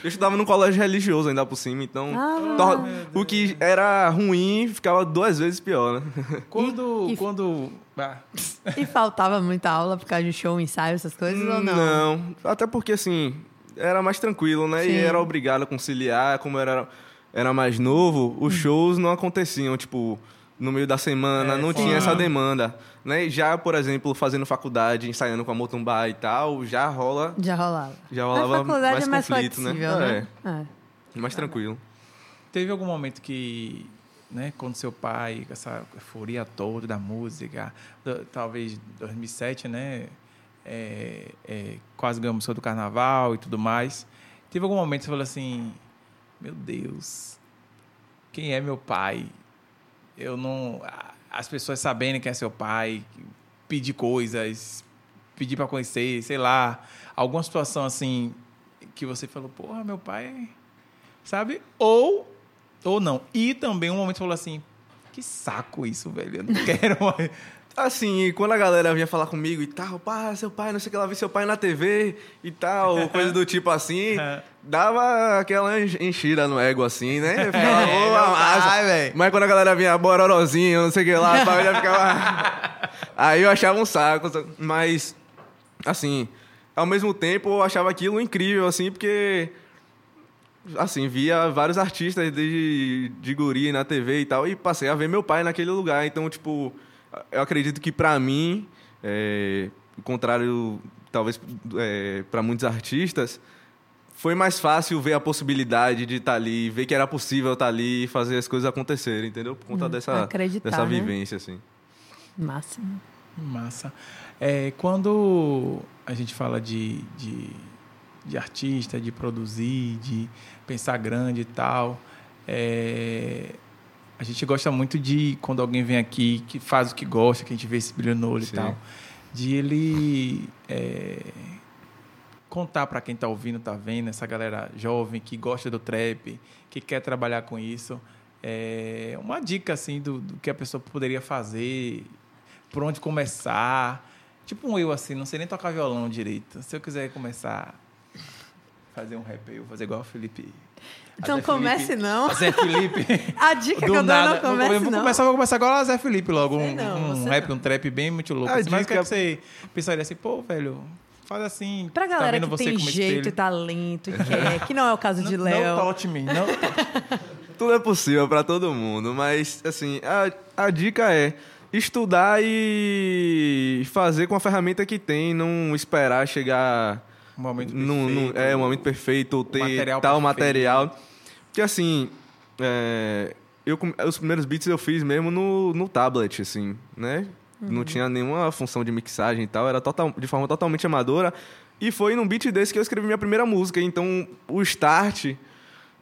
Eu estudava num colégio religioso ainda por cima, então. Ah. tor- o que era ruim ficava duas vezes pior, né? (laughs) Quando. E- e- quando ah, (laughs) E faltava muita aula por causa de show, ensaio, essas coisas ou não? Não, até porque assim, era mais tranquilo, né? E Sim. era obrigado a conciliar, como era, era mais novo, Hum. os shows não aconteciam, tipo, no meio da semana, É, não sim. tinha essa demanda. Né? E Já, por exemplo, fazendo faculdade, ensaiando com a Motumbá e tal, já rola, Já rolava. já rolava faculdade mais é mais conflito, flexível, né? né? É. É, mais tranquilo. Teve algum momento que, né, quando seu pai, com essa euforia toda da música, do- talvez 2007, né, é, é, quase ganhamos o do carnaval e tudo mais, teve algum momento que você falou assim, meu Deus, quem é meu pai? Eu não... a- As pessoas sabendo quem é seu pai, pedir coisas, pedir para conhecer, sei lá, alguma situação assim que você falou, porra, meu pai sabe? Ou, ou não. E também um momento falou assim, que saco isso, velho, eu não (laughs) quero. Assim, quando a galera vinha falar comigo e tal, pá, seu pai, não sei o que lá, vi seu pai na TV e tal, coisa do tipo assim, (laughs) dava aquela ench- enchida no ego assim, né? Eu ficava, É, "Ô, meu massa." Mas quando a galera vinha bororozinho, não sei o que lá, pá, eu já ficava. (laughs) Aí eu achava um saco. Mas, assim, ao mesmo tempo eu achava aquilo incrível, assim, porque. Assim, via vários artistas de, de guri na TV e tal, e passei a ver meu pai naquele lugar. Então, tipo, eu acredito que pra mim, é, ao contrário, talvez é, para muitos artistas, foi mais fácil ver a possibilidade de estar ali, ver que era possível estar ali e fazer as coisas acontecerem, entendeu? Por conta dessa, acreditar, dessa né? vivência, assim. Máximo. Massa. É, quando a gente fala de, de, de artista, de produzir, de pensar grande e tal, é, a gente gosta muito de quando alguém vem aqui que faz o que gosta, que a gente vê esse brilho no olho Sim. e tal, de ele é, contar para quem está ouvindo, está vendo, essa galera jovem que gosta do trap, que quer trabalhar com isso, é, uma dica assim do, do que a pessoa poderia fazer, por onde começar. Tipo um eu assim, não sei nem tocar violão direito. Se eu quiser começar fazer um rap, eu vou fazer igual o Felipe. Então Zé comece Felipe- não. a Zé Felipe. (laughs) A dica que eu dou nada. não comece eu vou não. começar, vou começar agora a Zé Felipe logo. Você Um, não, um rap, não. um trap bem muito louco. A assim. Mas o que, é que você pensaria assim, pô, velho, faz assim. Pra tá galera vendo que você tem jeito e talento e (laughs) quer, que não é o caso de Não, Léo. não touch me, não (laughs) Tudo é possível para todo mundo, mas assim, a, a dica é estudar e fazer com a ferramenta que tem, não esperar chegar Um momento num, é um momento perfeito ou ter material tal perfeito. material. Porque assim, é, eu os primeiros beats eu fiz mesmo no, no tablet, assim, né? Não tinha nenhuma função de mixagem e tal, era total, de forma totalmente amadora. E foi num beat desse que eu escrevi minha primeira música. Então, o start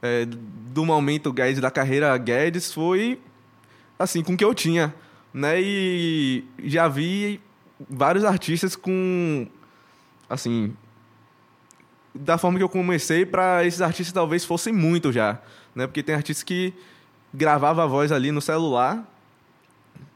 é, do momento Guedes da carreira Guedes foi assim com o que eu tinha, né? E já vi vários artistas com assim da forma que eu comecei para esses artistas talvez fossem muito já, né? Porque tem artistas que gravava a voz ali no celular,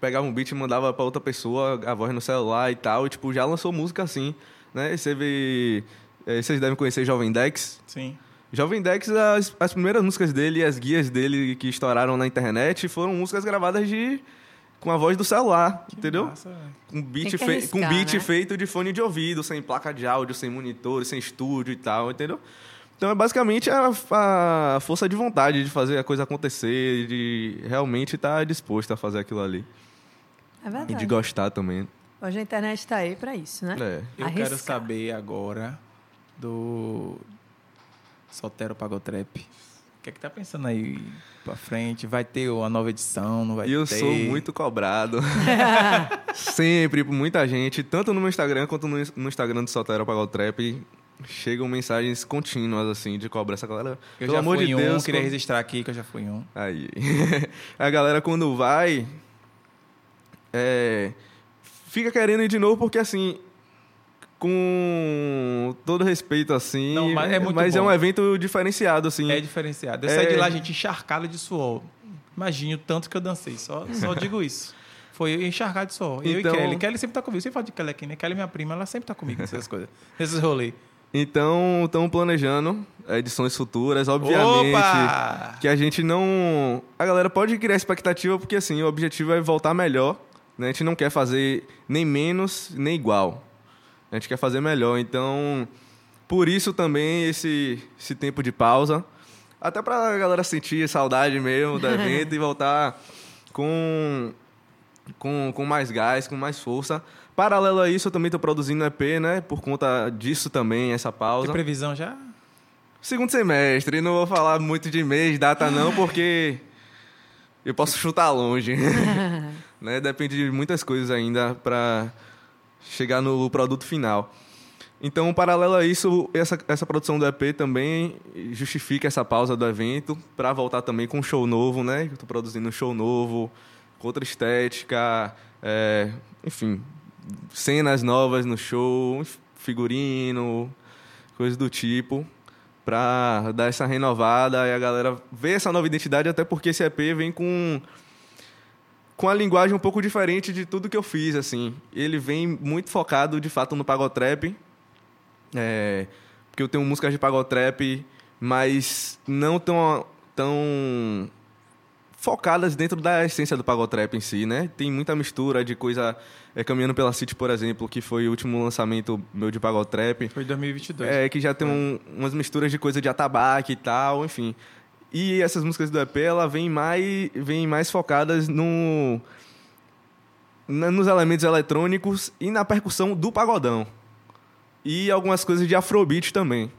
pegava um beat e mandava para outra pessoa a voz no celular e tal, e tipo já lançou música assim, né? E Você vê, eh, vocês devem conhecer Jovem Dex. Sim. Jovem Dex, as, as primeiras músicas dele, as guias dele que estouraram na internet, foram músicas gravadas de com a voz do celular, entendeu? Massa. Com beat, que arriscar, com beat né? feito de fone de ouvido, sem placa de áudio, sem monitor, sem estúdio e tal, entendeu? Então é basicamente a, a força de vontade de fazer a coisa acontecer, de realmente estar disposto a fazer aquilo ali. É E verdade. de gostar também. Hoje a internet está aí para isso, né? É. Eu Arriscar. quero saber agora do Sotero Pagotrap. O que é que tá pensando aí pra frente? Vai ter uma nova edição? Não vai E eu ter? sou muito cobrado. (laughs) Sempre, por muita gente, tanto no meu Instagram quanto no, no Instagram do Soltero Pagal Trap, chegam mensagens contínuas, assim, de cobrança. Galera, Eu pelo já amor fui de em um, Deus. queria quando- registrar aqui que eu já fui em um. Aí. (laughs) A galera, quando vai, é, fica querendo ir de novo, porque assim. Com todo respeito, assim. Não, mas é mas é um evento diferenciado, assim. É diferenciado. Eu É. saí de lá, gente, encharcado de suor. Imagine o tanto que eu dancei. Só, só digo isso. Foi encharcado de. Eu Então- e Kelly. Kelly sempre tá comigo. Você fala de Kelly aqui, né? Kelly, minha prima, ela sempre tá comigo nessas coisas. (laughs) Nesses rolês. Então, estamos planejando edições futuras, obviamente. Opa! Que a gente não. A galera pode criar expectativa, porque assim, o objetivo é voltar melhor. Né? A gente não quer fazer nem menos, nem igual. A gente quer fazer melhor. Então, por isso também esse, esse tempo de pausa. Até pra galera sentir saudade mesmo do (laughs) evento e voltar com, com, com mais gás, com mais força. Paralelo a isso, eu também estou produzindo EP, né? Por conta disso também, essa Tem pausa. previsão já? Segundo semestre, não vou falar muito de mês, data não, porque eu posso chutar longe. (laughs) (laughs) né? Depende de muitas coisas ainda para chegar no produto final. Então, paralelo a isso, essa, essa produção do EP também justifica essa pausa do evento para voltar também com um show novo, né? Eu estou produzindo um show novo, com outra estética, é, enfim, cenas novas no show, figurino, coisas do tipo para dar essa renovada e a galera ver essa nova identidade, até porque esse EP vem com com a linguagem um pouco diferente de tudo que eu fiz, assim. Ele vem muito focado, de fato, no pagotrap, é, porque eu tenho músicas de pagotrap, mas não tão, tão focadas dentro da essência do pagotrap em si, né? Tem muita mistura de coisa... É, Caminhando pela City, por exemplo, que foi o último lançamento meu de pagotrap. Foi 2022. É, que já tem um- umas misturas de coisa de atabaque e tal, enfim. E essas músicas do EP, ela vem mais, vem mais focadas no, nos elementos eletrônicos e na percussão do pagodão. E algumas coisas de afrobeat também,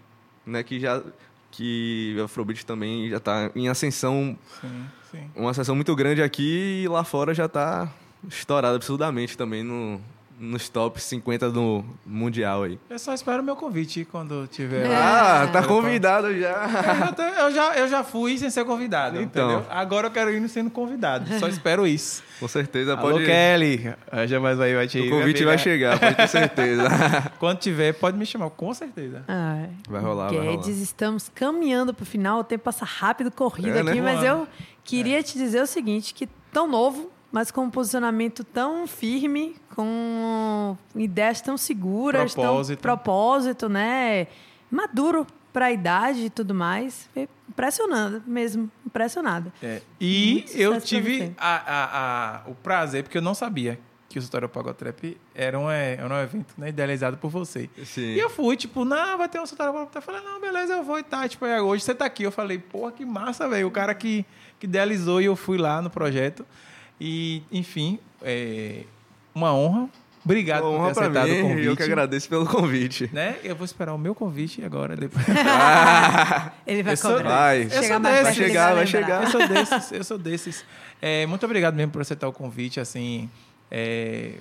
né? Que já que afrobeat também já está em ascensão, Sim, sim. uma ascensão muito grande aqui e lá fora já está estourado absurdamente também no, nos top 50 do mundial aí. Eu só espero o meu convite quando tiver. É. lá. Ah, tá convidado já. Eu, tô- eu já, eu já fui sem ser convidado, Então. entendeu? Agora eu quero ir sendo convidado. Só espero isso. Com certeza Alô, pode. Kelly. Já mais aí vai te O convite vai chegar, pode ter certeza. (laughs) Quando tiver, pode me chamar, com certeza. Ai. Vai rolar, vai rolar. Guedes, estamos caminhando para o final. O tempo passa rápido, corrido É, né? aqui, mas Voando. eu queria te dizer o seguinte: que tão novo, mas com um posicionamento tão firme, com ideias tão seguras, Propósito. tão propósito, né? Maduro para a idade e tudo mais. Foi Impressionando mesmo, impressionada. É, E Muito eu tive a, a- a- o prazer, porque eu não sabia que o Tutorial Pagotrap era um, é, era um evento né, idealizado por você. Sim. E eu fui, tipo, não, vai ter um Tutorial Pagotrap. Eu falei, não, beleza, eu vou e tá. Tipo, aí hoje você tá aqui. Eu falei, porra, que massa, velho. O cara que, que idealizou e eu fui lá no projeto. E, enfim, é uma honra. Obrigado por Honra ter pra aceitado mim, o convite. eu que agradeço pelo convite. Né? Eu vou esperar o meu convite agora, depois. (laughs) Ele vai Eu cobrar. Vai. Eu sou Chega mais desse. perto, ele Vai chegar, vai chegar. Eu sou desses, eu sou desses. É, muito obrigado mesmo por aceitar o convite, assim. é,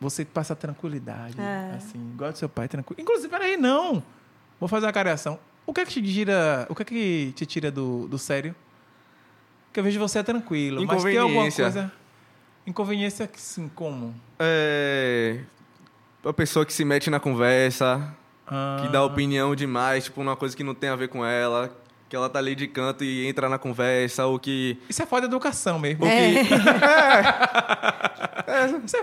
você passa tranquilidade, É. assim, igual do seu pai, tranquilo. Inclusive, peraí, não! Vou fazer uma cariação. O que é que te tira, o que é que te tira do, do sério? Porque eu vejo você é tranquilo, mas tem alguma coisa... Inconveniência, que sim, como? É. A pessoa que se mete na conversa, Ah, que dá opinião demais, tipo, numa coisa que não tem a ver com ela, que ela tá ali de canto e entra na conversa, ou que. Isso é falta de educação mesmo. É, Isso (laughs) (laughs) é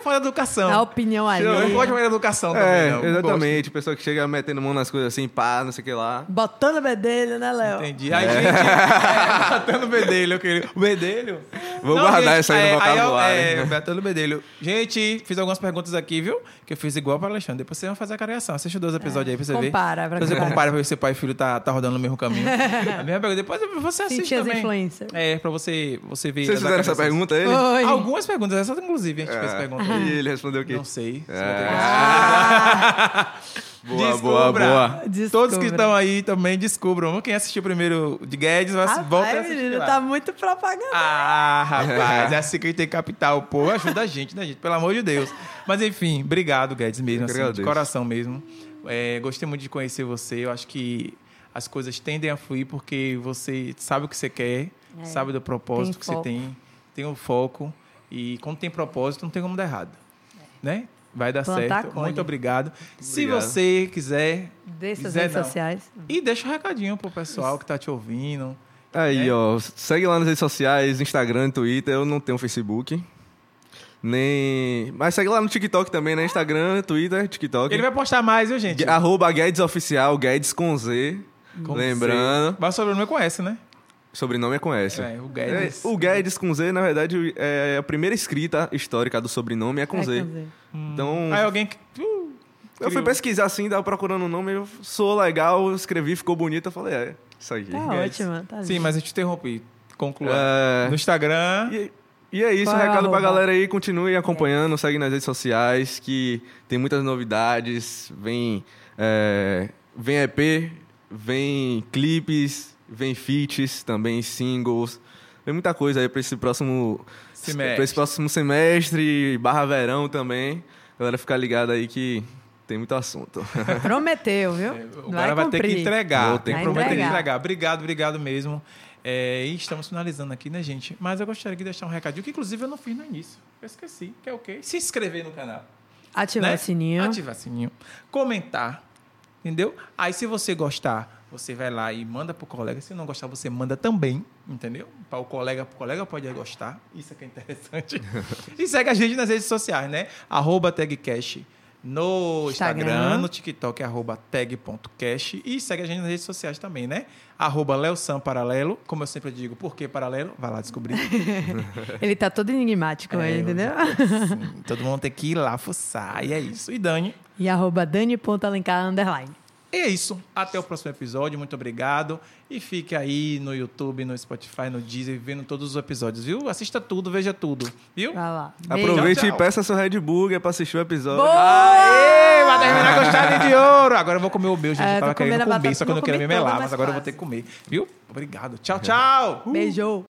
falta de educação. a opinião ali. Eu não gosto mais educação também, É, não. Não exatamente. Pessoa que chega metendo mão nas coisas assim, pá, não sei o que lá. Botando a bedelho, né, Léo? Entendi. Aí, gente, é, batendo o bedelho. aquele- O bedelho? Vou guardar isso aí no é, vocabulário. É, é, batendo o bedelho. Gente, fiz algumas perguntas aqui, viu? Que eu fiz igual para Alexandre. Depois vocês vão fazer a cariação. Assiste dois episódios aí pra você ver. Compara, pra Pra você comparar. compara pra ver se pai e filho tá, tá rodando no mesmo caminho. (laughs) a mesma pergunta. Depois você assiste Sentir as também. influências. É, pra você, você ver... Vocês as fizeram essa pergunta a ele? Oi. Algumas perguntas. Essa, inclusive, gente fez É. pergunta. E ele respondeu o quê? Não sei. Você É. que (laughs) Boa, Descubra. boa, boa. Descubra. Todos que estão aí também descubram. Quem assistiu primeiro de Guedes, vai volta a assistir menino, lá. tá muito propaganda. Ah, rapaz, (laughs) é assim que a gente tem capital. Pô, ajuda a gente, né, gente? Pelo amor de Deus. Mas enfim, obrigado, Guedes, mesmo, assim, de coração mesmo. É, gostei muito de conhecer você. Eu acho que as coisas tendem a fluir porque você sabe o que você quer, É. sabe do propósito Tem que você foco. tem, tem o foco. E quando tem propósito, não tem como dar errado. Né? Vai dar Plantar certo. colhe. Muito obrigado. Se obrigado. você quiser. Deixa as quiser, redes não. sociais. E deixa um recadinho pro pessoal que tá te ouvindo. Aí, É. ó, segue lá nas redes sociais, Instagram, Twitter. Eu não tenho Facebook. nem. Mas segue lá no TikTok também, né? Instagram, Twitter, TikTok. Ele vai postar mais, viu, gente? Arroba Guedes Oficial, Guedes com Z. Com Lembrando. C. Mas o sobrenome conhece, né? Sobrenome é com S. É, o Guedes. É, o Guedes com Z, na verdade, é a primeira escrita histórica do sobrenome é com É, Z. com Z. Então, Aí alguém que. Uh, eu fui pesquisar assim, tava procurando o nome, eu sou legal, escrevi, ficou bonito, eu falei, é, isso aí. Tá ótimo, tá Sim, lindo. mas eu te interrompi. Conclua. É, No Instagram. E, e é isso, Qual é recado pra arroba? galera aí, continue acompanhando, segue nas redes sociais, que tem muitas novidades, vem, é, vem EP, vem clipes, vem feats, também singles, vem muita coisa aí pra esse próximo Semestre. pra esse próximo semestre, barra verão também, galera ficar ligada aí que tem muito assunto. (laughs) Prometeu, viu? O cara vai ter que entregar. Vou Vai ter que entregar. entregar. Obrigado, obrigado mesmo. É, e estamos finalizando aqui, né, gente? Mas eu gostaria de deixar um recadinho que, inclusive, eu não fiz no início. Eu esqueci, que é o quê? Se inscrever no canal. Ativar né? o sininho. Ativar o sininho. Comentar. Entendeu? Aí, se você gostar, você vai lá e manda pro colega. Se não gostar, você manda também. Entendeu? Para o colega, o colega pode gostar. Isso é que é interessante. (laughs) e segue a gente nas redes sociais, né? Arroba tagcash no Instagram, Instagram. no TikTok, arroba tag.cash. E segue a gente nas redes sociais também, né? Arroba Leosam Paralelo. Como eu sempre digo, por que paralelo? Vai lá descobrir. (laughs) Ele tá todo enigmático É, aí, eu- entendeu? (laughs) Todo mundo tem que ir lá fuçar. E é isso. E Dani, E arroba Dani.alencar underline. E é isso. Até o próximo episódio. Muito obrigado. E fique aí no YouTube, no Spotify, no Deezer, vendo todos os episódios, viu? Assista tudo, veja tudo, viu? Vai lá. Beijo. Aproveite Tchau, e peça seu Red Bull é pra assistir o episódio. Boa! Aê! Vai terminar com chave de ouro. Agora eu vou comer o meu, gente. É, eu tava querendo comer, batata, só que eu não queria me melar. mas agora eu vou ter que comer, viu? Obrigado. Tchau, tchau. Beijo.